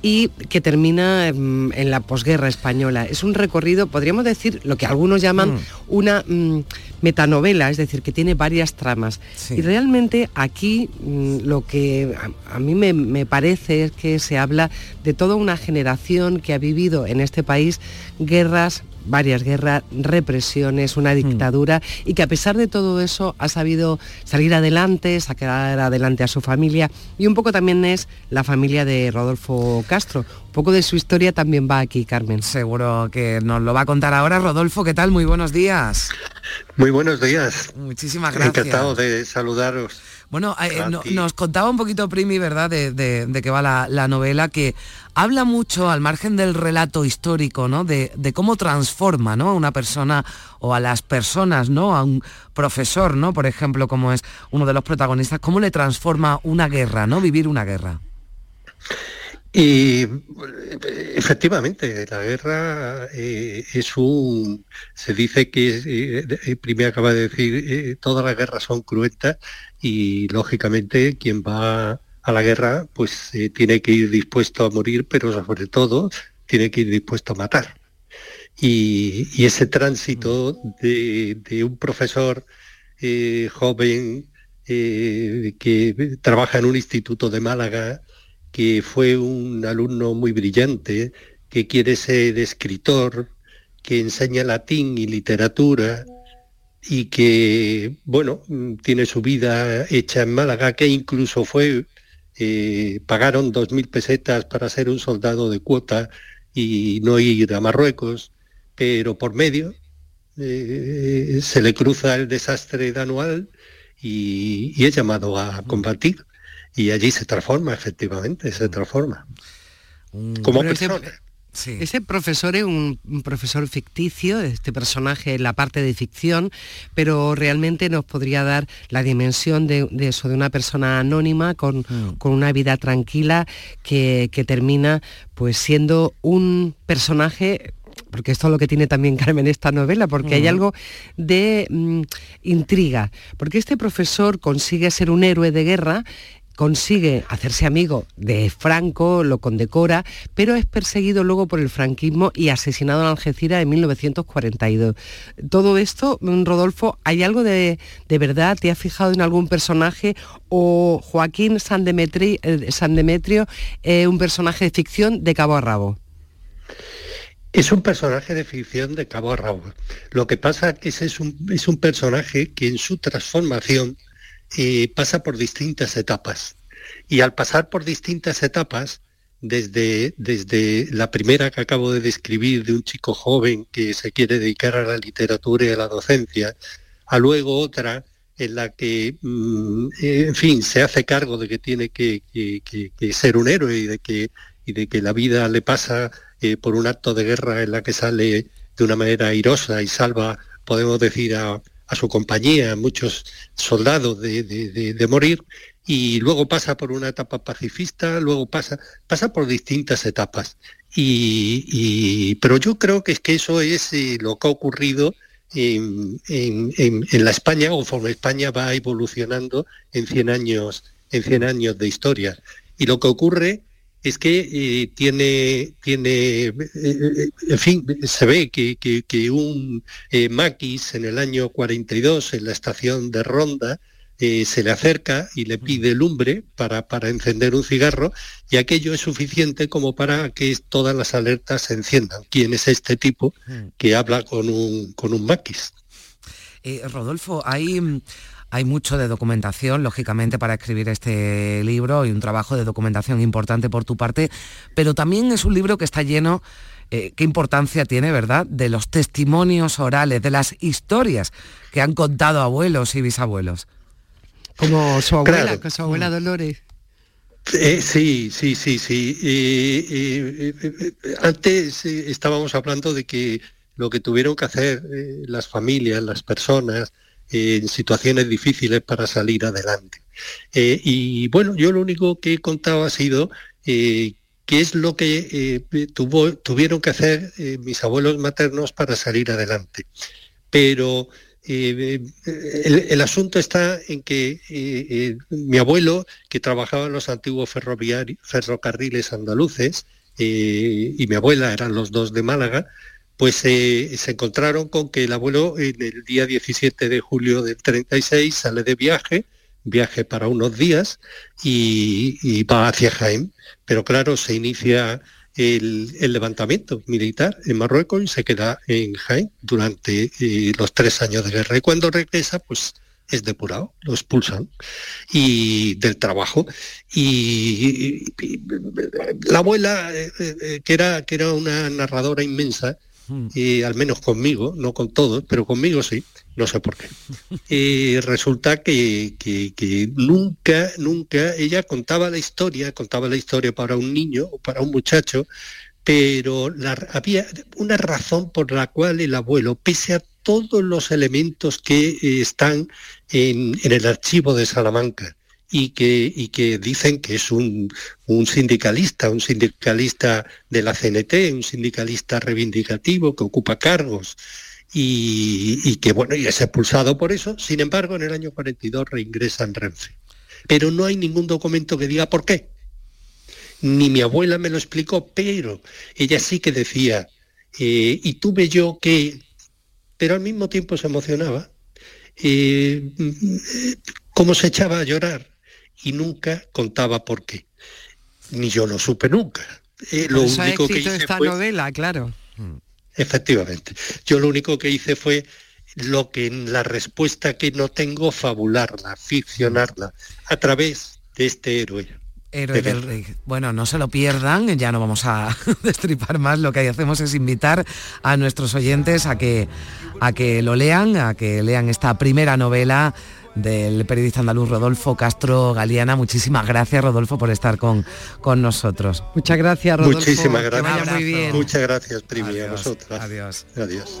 y que termina mm, en la posguerra española. Es un recorrido, podríamos decir, lo que algunos llaman mm. una mm, metanovela, es decir, que tiene varias tramas. Sí. Y realmente aquí mm, lo que a, a mí me, me, parece es que se habla de toda una generación que ha vivido en este país guerras varias guerras, represiones, una dictadura mm. y que a pesar de todo eso ha sabido salir adelante, sacar adelante a su familia y un poco también es la familia de Rodolfo Castro. Un poco de su historia también va aquí, Carmen. Seguro que nos lo va a contar ahora. Rodolfo, ¿qué tal? Muy buenos días. Muy buenos días. Muchísimas gracias. Encantado de saludaros. Bueno, eh, no, nos contaba un poquito Primi, ¿verdad?, de, de, de que va la, la, novela, que habla mucho, al margen del relato histórico, ¿no?, de, de, cómo transforma, ¿no?, a una persona o a las personas, ¿no?, a un profesor, ¿no?, por ejemplo, como es uno de los protagonistas, cómo le transforma una guerra, ¿no?, vivir una guerra. Y efectivamente, la guerra eh, es un, se dice que, eh, primero acaba de decir, eh, todas las guerras son cruentas y lógicamente quien va a la guerra pues eh, tiene que ir dispuesto a morir, pero sobre todo tiene que ir dispuesto a matar. Y, y ese tránsito de, de un profesor eh, joven eh, que trabaja en un instituto de Málaga, que fue un alumno muy brillante, que quiere ser escritor, que enseña latín y literatura, y que, bueno, tiene su vida hecha en Málaga, que incluso fue, eh, pagaron dos mil pesetas para ser un soldado de cuota y no ir a Marruecos, pero por medio eh, se le cruza el desastre de anual y, y es llamado a combatir. Y allí se transforma, efectivamente, se transforma. Como persona. Sí. Ese profesor es un, un, profesor ficticio, este personaje en la parte de ficción, pero realmente nos podría dar la dimensión de, de eso, de una persona anónima con, mm. con una vida tranquila que, que, termina pues siendo un personaje porque esto es lo que tiene también Carmen esta novela, porque uh -huh. hay algo de mm, intriga, porque este profesor consigue ser un héroe de guerra consigue hacerse amigo de Franco, lo condecora, pero es perseguido luego por el franquismo y asesinado en Algeciras en 1942. Todo esto, Rodolfo, ¿hay algo de, de verdad? ¿Te has fijado en algún personaje? ¿O Joaquín San, Demetri, eh, San Demetrio, eh, un personaje de ficción de cabo a rabo? Es un personaje de ficción de cabo a rabo. Lo que pasa es que es un, es un personaje que en su transformación eh, pasa por distintas etapas. Y al pasar por distintas etapas, desde, desde la primera que acabo de describir de un chico joven que se quiere dedicar a la literatura y a la docencia, a luego otra en la que, mm, en fin, se hace cargo de que tiene que, que, ser un héroe y de que, y de que la vida le pasa eh, por un acto de guerra en la que sale de una manera airosa y salva, podemos decir, a, a su compañía, muchos soldados de, de, de, morir, y luego pasa por una etapa pacifista, luego pasa, pasa por distintas etapas. Y, y, pero yo creo que es que eso es eh, lo que ha ocurrido en, en, en, la España, conforme España va evolucionando en 100 años, en 100 años de historia. Y lo que ocurre es que eh, tiene, tiene eh, eh, en fin, se ve que, que, que un eh, maquis en el año 42 en la estación de Ronda se le acerca y le pide lumbre para, para encender un cigarro y aquello es suficiente como para que todas las alertas se enciendan. ¿Quién es este tipo que habla con un, con un maquis? Rodolfo, hay hay mucho de documentación, lógicamente, para escribir este libro y un trabajo de documentación importante por tu parte, pero también es un libro que está lleno eh, qué importancia tiene, ¿verdad?, de los testimonios orales, de las historias que han contado abuelos y bisabuelos. Como su abuela, Claro. con su abuela Dolores. Eh, sí, sí, sí, sí. Eh, antes eh, estábamos hablando de que lo que tuvieron que hacer eh, las familias, las personas, eh, en situaciones difíciles para salir adelante. Eh, y bueno, yo lo único que he contado ha sido eh, qué es lo que eh, tuvieron que hacer mis abuelos maternos para salir adelante. Pero el, asunto está en que mi abuelo, que trabajaba en los antiguos ferrocarriles andaluces, y mi abuela eran los dos de Málaga, pues eh, se encontraron con que el abuelo en el día 17 de julio del 36 sale de viaje, viaje para unos días, y, va hacia Jaén. Pero claro, se inicia el, levantamiento militar en Marruecos y se queda en Jaén durante eh, los tres años de guerra. Y cuando regresa, pues es depurado, lo expulsan y del trabajo. Y, la abuela, eh, que, era, que era una narradora inmensa, y al menos conmigo, no con todos, pero conmigo sí, no sé por qué. Y resulta que, que- que nunca, nunca, ella contaba la historia, contaba la historia para un niño o para un muchacho, pero la- había una razón por la cual el abuelo, pese a todos los elementos que eh, están en, en el archivo de Salamanca, y que, y que dicen que es un, sindicalista, un sindicalista de la CNT, un sindicalista reivindicativo que ocupa cargos y, y que bueno, y es expulsado por eso. Sin embargo, en el año 42 reingresa en Renfe. Pero no hay ningún documento que diga por qué. Ni mi abuela me lo explicó, pero ella sí que decía, eh, y tuve yo que, pero al mismo tiempo se emocionaba, eh, cómo se echaba a llorar y nunca contaba por qué. Ni yo lo supe nunca. Eh, lo eso único que hice esta fue, novela, claro. efectivamente, yo lo único que hice fue lo que en la respuesta que no tengo, fabularla, ficcionarla, a través de este héroe. Héroe de del. Rey. Bueno, no se lo pierdan, ya no vamos a destripar más, lo que hacemos es invitar a nuestros oyentes a que, a que lo lean, a que lean esta primera novela del periodista andaluz Rodolfo Castro Galeana. Muchísimas gracias, Rodolfo, por estar con, con nosotros. Muchas gracias, Rodolfo. Muchísimas Que gracias. vaya muy bien. Muchas gracias, Primi, a vosotras. Adiós. Adiós.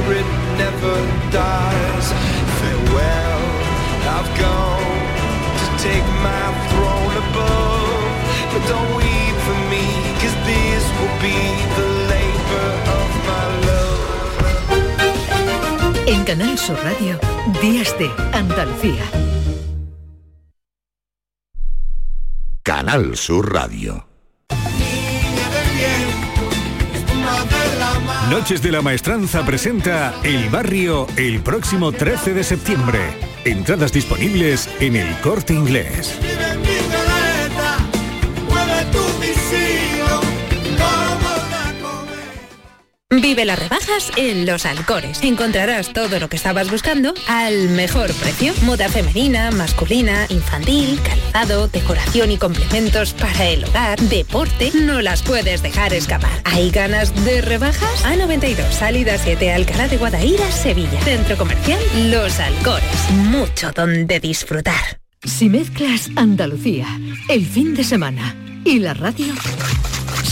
Spirit never dies. Farewell, I've gone to take my throne above. But don't weep for me, cause this will be the labor of my love. En Canal Sur Radio, Días de Andalucía. Canal Sur Radio. Noches de la Maestranza presenta El Barrio el próximo 13 de septiembre. Entradas disponibles en el corte inglés. Vive las rebajas en Los Alcores. Encontrarás todo lo que estabas buscando al mejor precio. Moda femenina, masculina, infantil, calzado, decoración y complementos para el hogar, deporte. No las puedes dejar escapar. ¿Hay ganas de rebajas? A92, salida 7, Alcalá de Guadaira, Sevilla. Centro comercial Los Alcores. Mucho donde disfrutar. Si mezclas Andalucía, el fin de semana y la radio,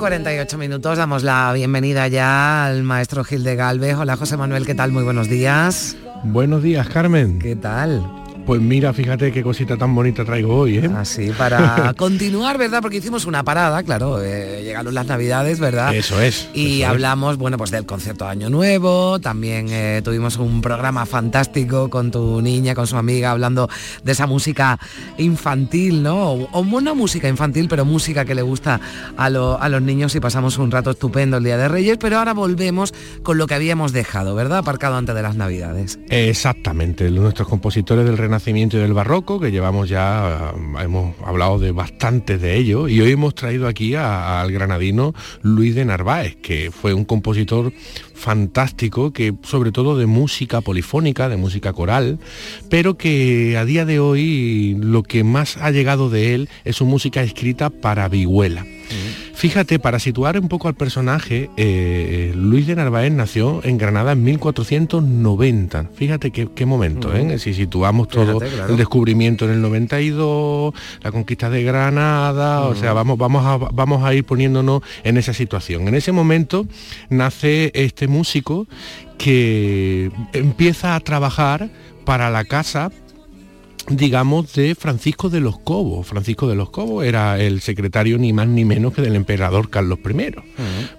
48 minutos. Damos la bienvenida ya al maestro Gil de Galvez. Hola José Manuel, ¿qué tal? Muy buenos días. Buenos días, Carmen. ¿Qué tal? Pues mira, fíjate qué cosita tan bonita traigo hoy, ¿eh? Así, para continuar, ¿verdad? Porque hicimos una parada, claro, eh, llegaron las navidades, ¿verdad? Eso es. Y eso es. hablamos, bueno, pues del concierto de Año Nuevo, también eh, tuvimos un programa fantástico con tu niña, con su amiga, hablando de esa música infantil, ¿no? O, o no música infantil, pero música que le gusta a, lo- a los niños y pasamos un rato estupendo el Día de Reyes, pero ahora volvemos con lo que habíamos dejado, ¿verdad? Aparcado antes de las Navidades. Exactamente, nuestros compositores del Renacimiento del Barroco, que llevamos ya, ah, hemos hablado de bastantes de ellos, y hoy hemos traído aquí al granadino Luis de Narváez, que fue un compositor fantástico, que sobre todo de música polifónica, de música coral, pero que a día de hoy lo que más ha llegado de él es su música escrita para vihuela. Fíjate, para situar un poco al personaje, eh, Luis de Narváez nació en Granada en 1490. Fíjate qué, qué momento, ¿eh? Si situamos todo Fíjate, claro. el descubrimiento en el 92, la conquista de Granada, o sea, vamos, vamos, a, vamos a ir poniéndonos en esa situación. En ese momento nace este músico que empieza a trabajar para la casa digamos, de Francisco de los Cobos. Francisco de los Cobos era el secretario ni más ni menos que del emperador Carlos I.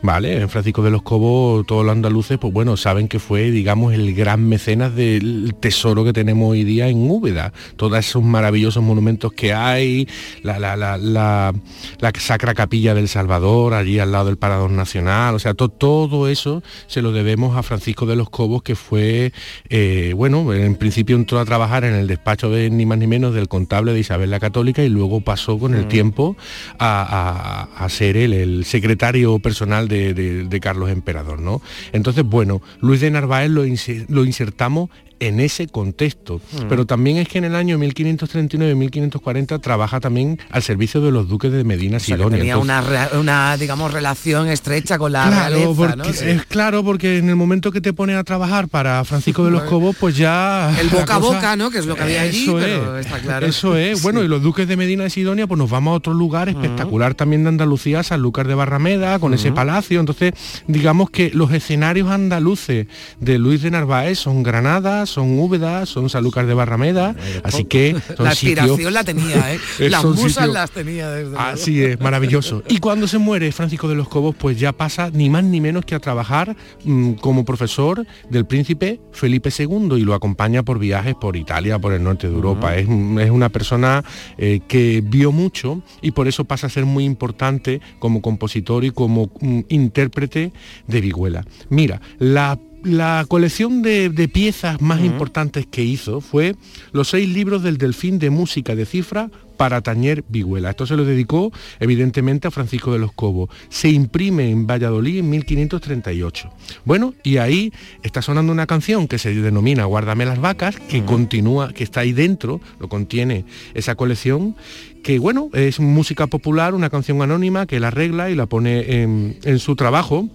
¿Vale? Francisco de los Cobos, todos los andaluces, pues bueno, saben que fue, digamos, el gran mecenas del tesoro que tenemos hoy día en Úbeda. Todos esos maravillosos monumentos que hay, la, la, la, la, la Sacra Capilla del Salvador, allí al lado del Parador Nacional, o sea, to- todo eso se lo debemos a Francisco de los Cobos, que fue, eh, bueno, en principio entró a trabajar en el despacho de ni más ni menos del contable de Isabel la Católica y luego pasó con el tiempo a, a- a ser él el secretario personal de, de- de Carlos Emperador, ¿no? Entonces, bueno, Luis de Narváez lo, lo insertamos en ese contexto. Mm. Pero también es que en el año 1539-1540 trabaja también al servicio de los duques de Medina O sea, Sidonia. tenía Entonces- una, una, digamos, relación estrecha con la Claro, realeza, porque, ¿no? Sí. es claro, porque en el momento que te pones a trabajar para Francisco de los Cobos, pues ya... El boca a cosa- boca, ¿no? Que es lo que había allí, Eso pero es, está claro. Eso es. Bueno, y los duques de Medina y Sidonia, pues nos vamos a otro lugar espectacular también de Andalucía, Sanlúcar de Barrameda, con ese palacio. Entonces, digamos que los escenarios andaluces de Luis de Narváez son Granada, son Úbeda, son Sanlúcar de Barrameda, así que son La sitios- aspiración la tenía, ¿eh? Las musas las tenía desde luego. Así es, maravilloso. Y cuando se muere Francisco de los Cobos, pues ya pasa ni más ni menos que a trabajar mm, como profesor del príncipe Felipe II y lo acompaña por viajes por Italia, por el norte de Europa. es, un- es una persona eh, que vio mucho y por eso pasa a ser muy importante como compositor y como mm, intérprete de vihuela. Mira, la la colección de, de piezas más importantes que hizo fue los seis libros del Delfín de música de cifra para tañer vihuela. Esto se lo dedicó evidentemente a Francisco de los Cobos. Se imprime en Valladolid en 1538. Bueno, y ahí está sonando una canción que se denomina Guárdame las vacas, que continúa, que está ahí dentro, lo contiene esa colección, que bueno, es música popular, una canción anónima que la arregla y la pone en, en su trabajo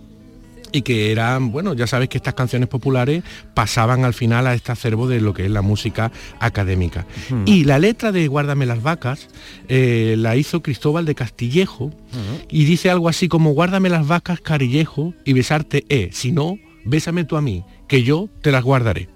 y que eran, bueno, ya sabes que estas canciones populares pasaban al final a este acervo de lo que es la música académica. Y la letra de Guárdame las vacas eh, la hizo Cristóbal de Castillejo y dice algo así como Guárdame las vacas, carillejo, y besarte, eh, si no, bésame tú a mí, que yo te las guardaré.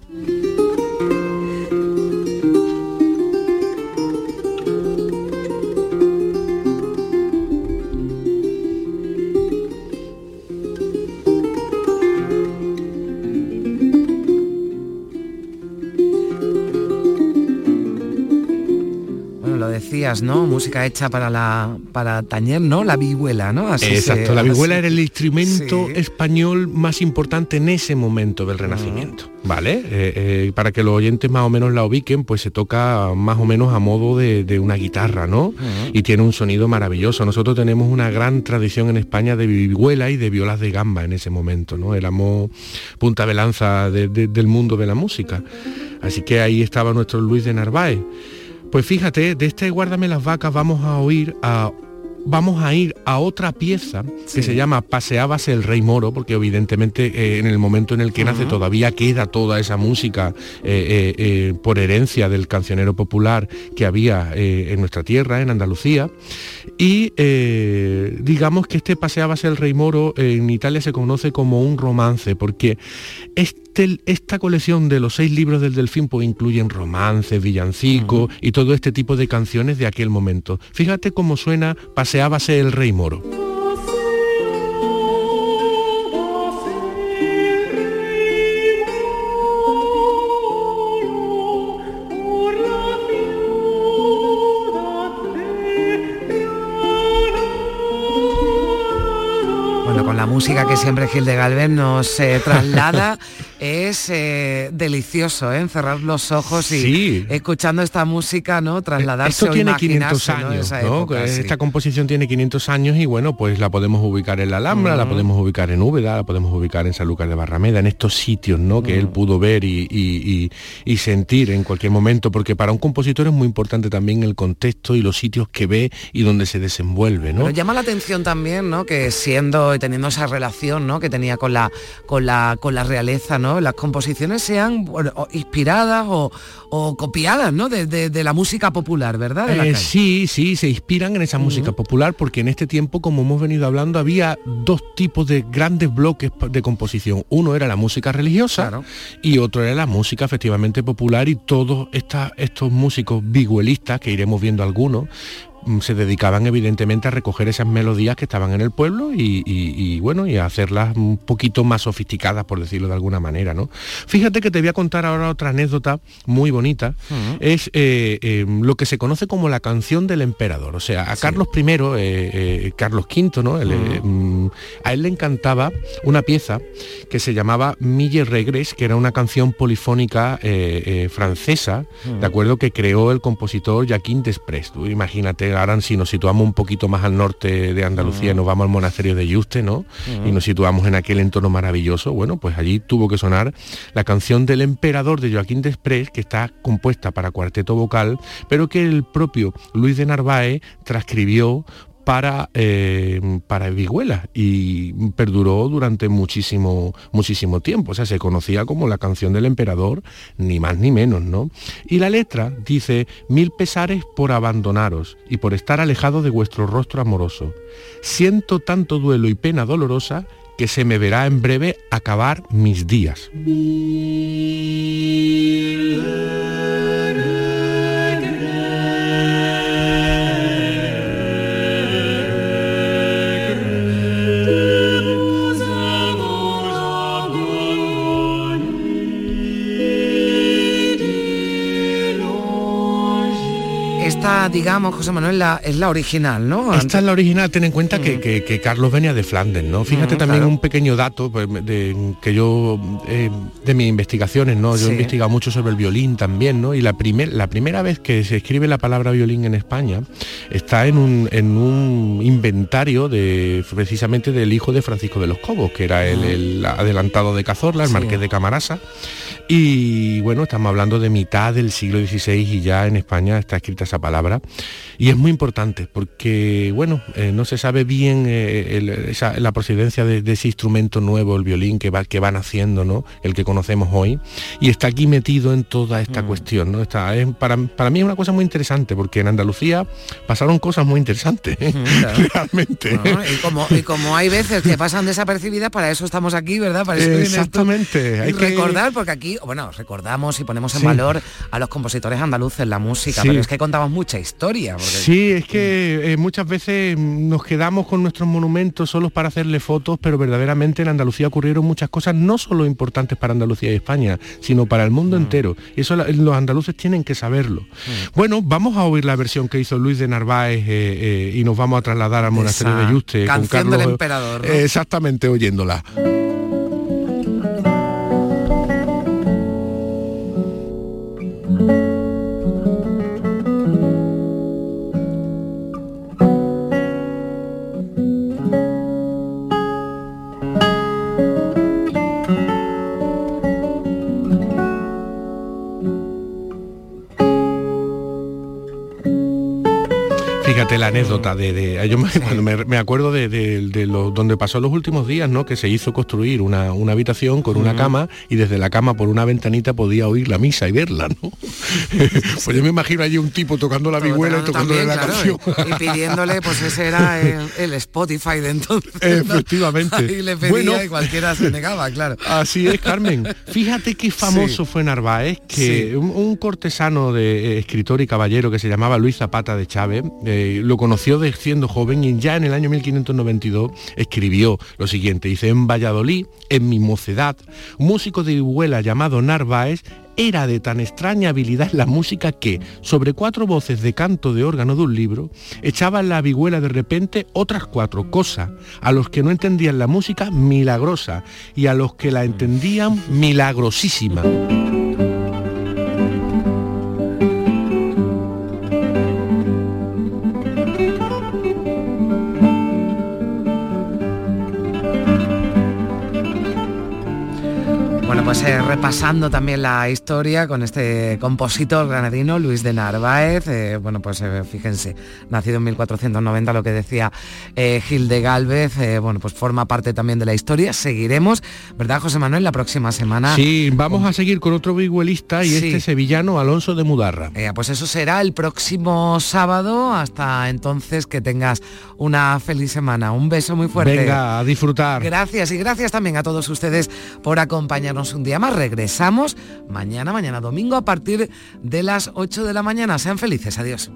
Decías, ¿no? Música hecha para la para tañer, ¿no? La vihuela, ¿no? Así Exacto, se- la vihuela así- era el instrumento Sí. español más importante en ese momento del Renacimiento, ¿vale? Eh, eh, para que los oyentes más o menos la ubiquen, pues se toca más o menos a modo de, de una guitarra, ¿no? Y tiene un sonido maravilloso. Nosotros tenemos una gran tradición en España de vihuela y de violas de gamba en ese momento, ¿no? Éramos punta de lanza de- de- del mundo de la música. Así que ahí estaba nuestro Luis de Narváez. Pues fíjate, de este Guárdame las vacas vamos a oír a vamos a ir a otra pieza que se llama Paseábase el Rey Moro, porque evidentemente eh, en el momento en el que nace todavía queda toda esa música eh, eh, por herencia del cancionero popular que había en nuestra tierra, en Andalucía. Y digamos que este Paseábase el Rey Moro en Italia se conoce como un romance, porque este- esta colección de los seis libros del Delfín pues incluyen romances, villancicos y todo este tipo de canciones de aquel momento. Fíjate cómo suena Paseábase el Rey Moro. Bueno, con la música que siempre Gil de Galvez nos eh, traslada, es eh, delicioso, ¿eh? Cerrar los ojos y Sí. escuchando esta música, ¿no? Trasladarse Esto o tiene 500 imaginarse, ¿no? años, ¿no? sí. Esta composición tiene 500 años y bueno, pues la podemos ubicar en la Alhambra, la Ujú. podemos ubicar en Úbeda, la podemos ubicar en Sanlúcar de Barrameda, en estos sitios, ¿no? Que él pudo ver y, y- y- y sentir en cualquier momento, porque para un compositor es muy importante también el contexto y los sitios que ve y donde se desenvuelve, ¿no? Pero llama la atención también, ¿no? Que siendo y teniendo esa relación, ¿no? Que tenía con la con la con la realeza, ¿no? Las composiciones sean bueno, inspiradas o, o copiadas, ¿no? De, de- de la música popular, ¿verdad? De Eh, sí, sí, se inspiran en esa música popular porque en este tiempo, como hemos venido hablando, había dos tipos de grandes bloques de composición. Uno era la música religiosa y otro era la música efectivamente popular y todos estos músicos viguelistas, que iremos viendo algunos, se dedicaban evidentemente a recoger esas melodías que estaban en el pueblo y, y- y, bueno y a hacerlas un poquito más sofisticadas por decirlo de alguna manera no fíjate que te voy a contar ahora otra anécdota muy bonita. Es eh, eh, lo que se conoce como la canción del emperador. O sea a Carlos I eh, eh, Carlos V no mm, a él le encantaba una pieza que se llamaba Mille Regres que era una canción polifónica francesa de acuerdo que creó el compositor Jacquin Desprez. Tú imagínate ahora si nos situamos un poquito más al norte de Andalucía nos vamos al monasterio de Yuste no y nos situamos en aquel entorno maravilloso. Bueno pues allí tuvo que sonar la canción del emperador de Joaquín Desprez que está compuesta para cuarteto vocal pero que el propio Luis de Narváez transcribió para, eh, para vihuela y perduró durante muchísimo, muchísimo tiempo. O sea, se conocía como la canción del emperador, ni más ni menos, ¿no? Y la letra dice, mil pesares por abandonaros y por estar alejado de vuestro rostro amoroso. Siento tanto duelo y pena dolorosa que se me verá en breve acabar mis días. Esta, digamos, José Manuel, la- es la original, ¿no? Esta es la original, ten en cuenta que, que- que Carlos venía de Flandes, ¿no? Fíjate Mm, también claro. un pequeño dato pues, de, que yo, eh, de mis investigaciones, ¿no? Yo Sí. he investigado mucho sobre el violín también, ¿no? Y la, primer, la primera vez que se escribe la palabra violín en España está en un, en un inventario de precisamente del hijo de Francisco de los Cobos, que era el, el adelantado de Cazorla, el Sí. marqués de Camarasa. Y bueno, estamos hablando de mitad del siglo XVI y ya en España está escrita esa palabra. Y es muy importante porque, bueno, eh, no se sabe bien eh, el- esa- la procedencia de, de ese instrumento nuevo, el violín que, va, que van haciendo, ¿no? El que conocemos hoy. Y está aquí metido en toda esta cuestión, ¿no? Está, es- para, para mí es una cosa muy interesante porque en Andalucía pasaron cosas muy interesantes, ¿eh? realmente. ¿no? Y como, y como hay veces que pasan desapercibidas, para eso estamos aquí, ¿verdad? Para eso. Exactamente. Hay que- recordar, porque aquí, bueno, recordamos y ponemos en Sí. valor a los compositores andaluces, la música, Sí. pero es que contamos tenemos mucha historia. porque- Sí, es que eh, muchas veces mm, nos quedamos con nuestros monumentos solos para hacerle fotos, pero verdaderamente en Andalucía ocurrieron muchas cosas no solo importantes para Andalucía y España, sino para el mundo entero. Y eso los andaluces tienen que saberlo. Bueno, vamos a oír la versión que hizo Luis de Narváez eh, eh, y nos vamos a trasladar al monasterio Esa de Yuste con canción del Carlos. emperador, ¿no? Eh, exactamente, oyéndola. Fíjate la anécdota de, de- yo me, cuando me, me acuerdo de, de- de lo, donde pasó los últimos días, ¿no? Que se hizo construir una, una habitación con una cama y desde la cama por una ventanita podía oír la misa y verla, ¿no? pues yo me imagino allí un tipo tocando la vihuela y tocándole También, la claro, canción. y, y pidiéndole, pues ese era el, el Spotify de entonces. ¿no? Efectivamente. Y le pedía Bueno. y cualquiera se negaba, claro. Así es, Carmen. Fíjate qué famoso fue Narváez, que Sí. un, un cortesano de eh, escritor y caballero que se llamaba Luis Zapata de Chávez, eh, lo conoció de siendo joven y ya en el año 1592 escribió lo siguiente, dice, en Valladolid, en mi mocedad, músico de vihuela llamado Narváez era de tan extraña habilidad la música que, sobre cuatro voces de canto de órgano de un libro, echaba en la vihuela de repente otras cuatro cosas, a los que no entendían la música milagrosa y a los que la entendían milagrosísima. Pues eh, repasando también la historia con este compositor granadino, Luis de Narváez. eh, bueno, pues eh, fíjense, nacido en 1490, lo que decía Gil de Galvez, bueno, pues forma parte también de la historia. Seguiremos, ¿verdad, José Manuel? La próxima semana. Sí, vamos a seguir con otro vihuelista y Sí. este sevillano Alonso de Mudarra. Pues eso será el próximo sábado. Hasta entonces, que tengas una feliz semana. Un beso muy fuerte. Venga, a disfrutar. Gracias y gracias también a todos ustedes por acompañarnos un día más. Regresamos mañana, mañana domingo a partir de las 8 de la mañana. Sean felices, adiós.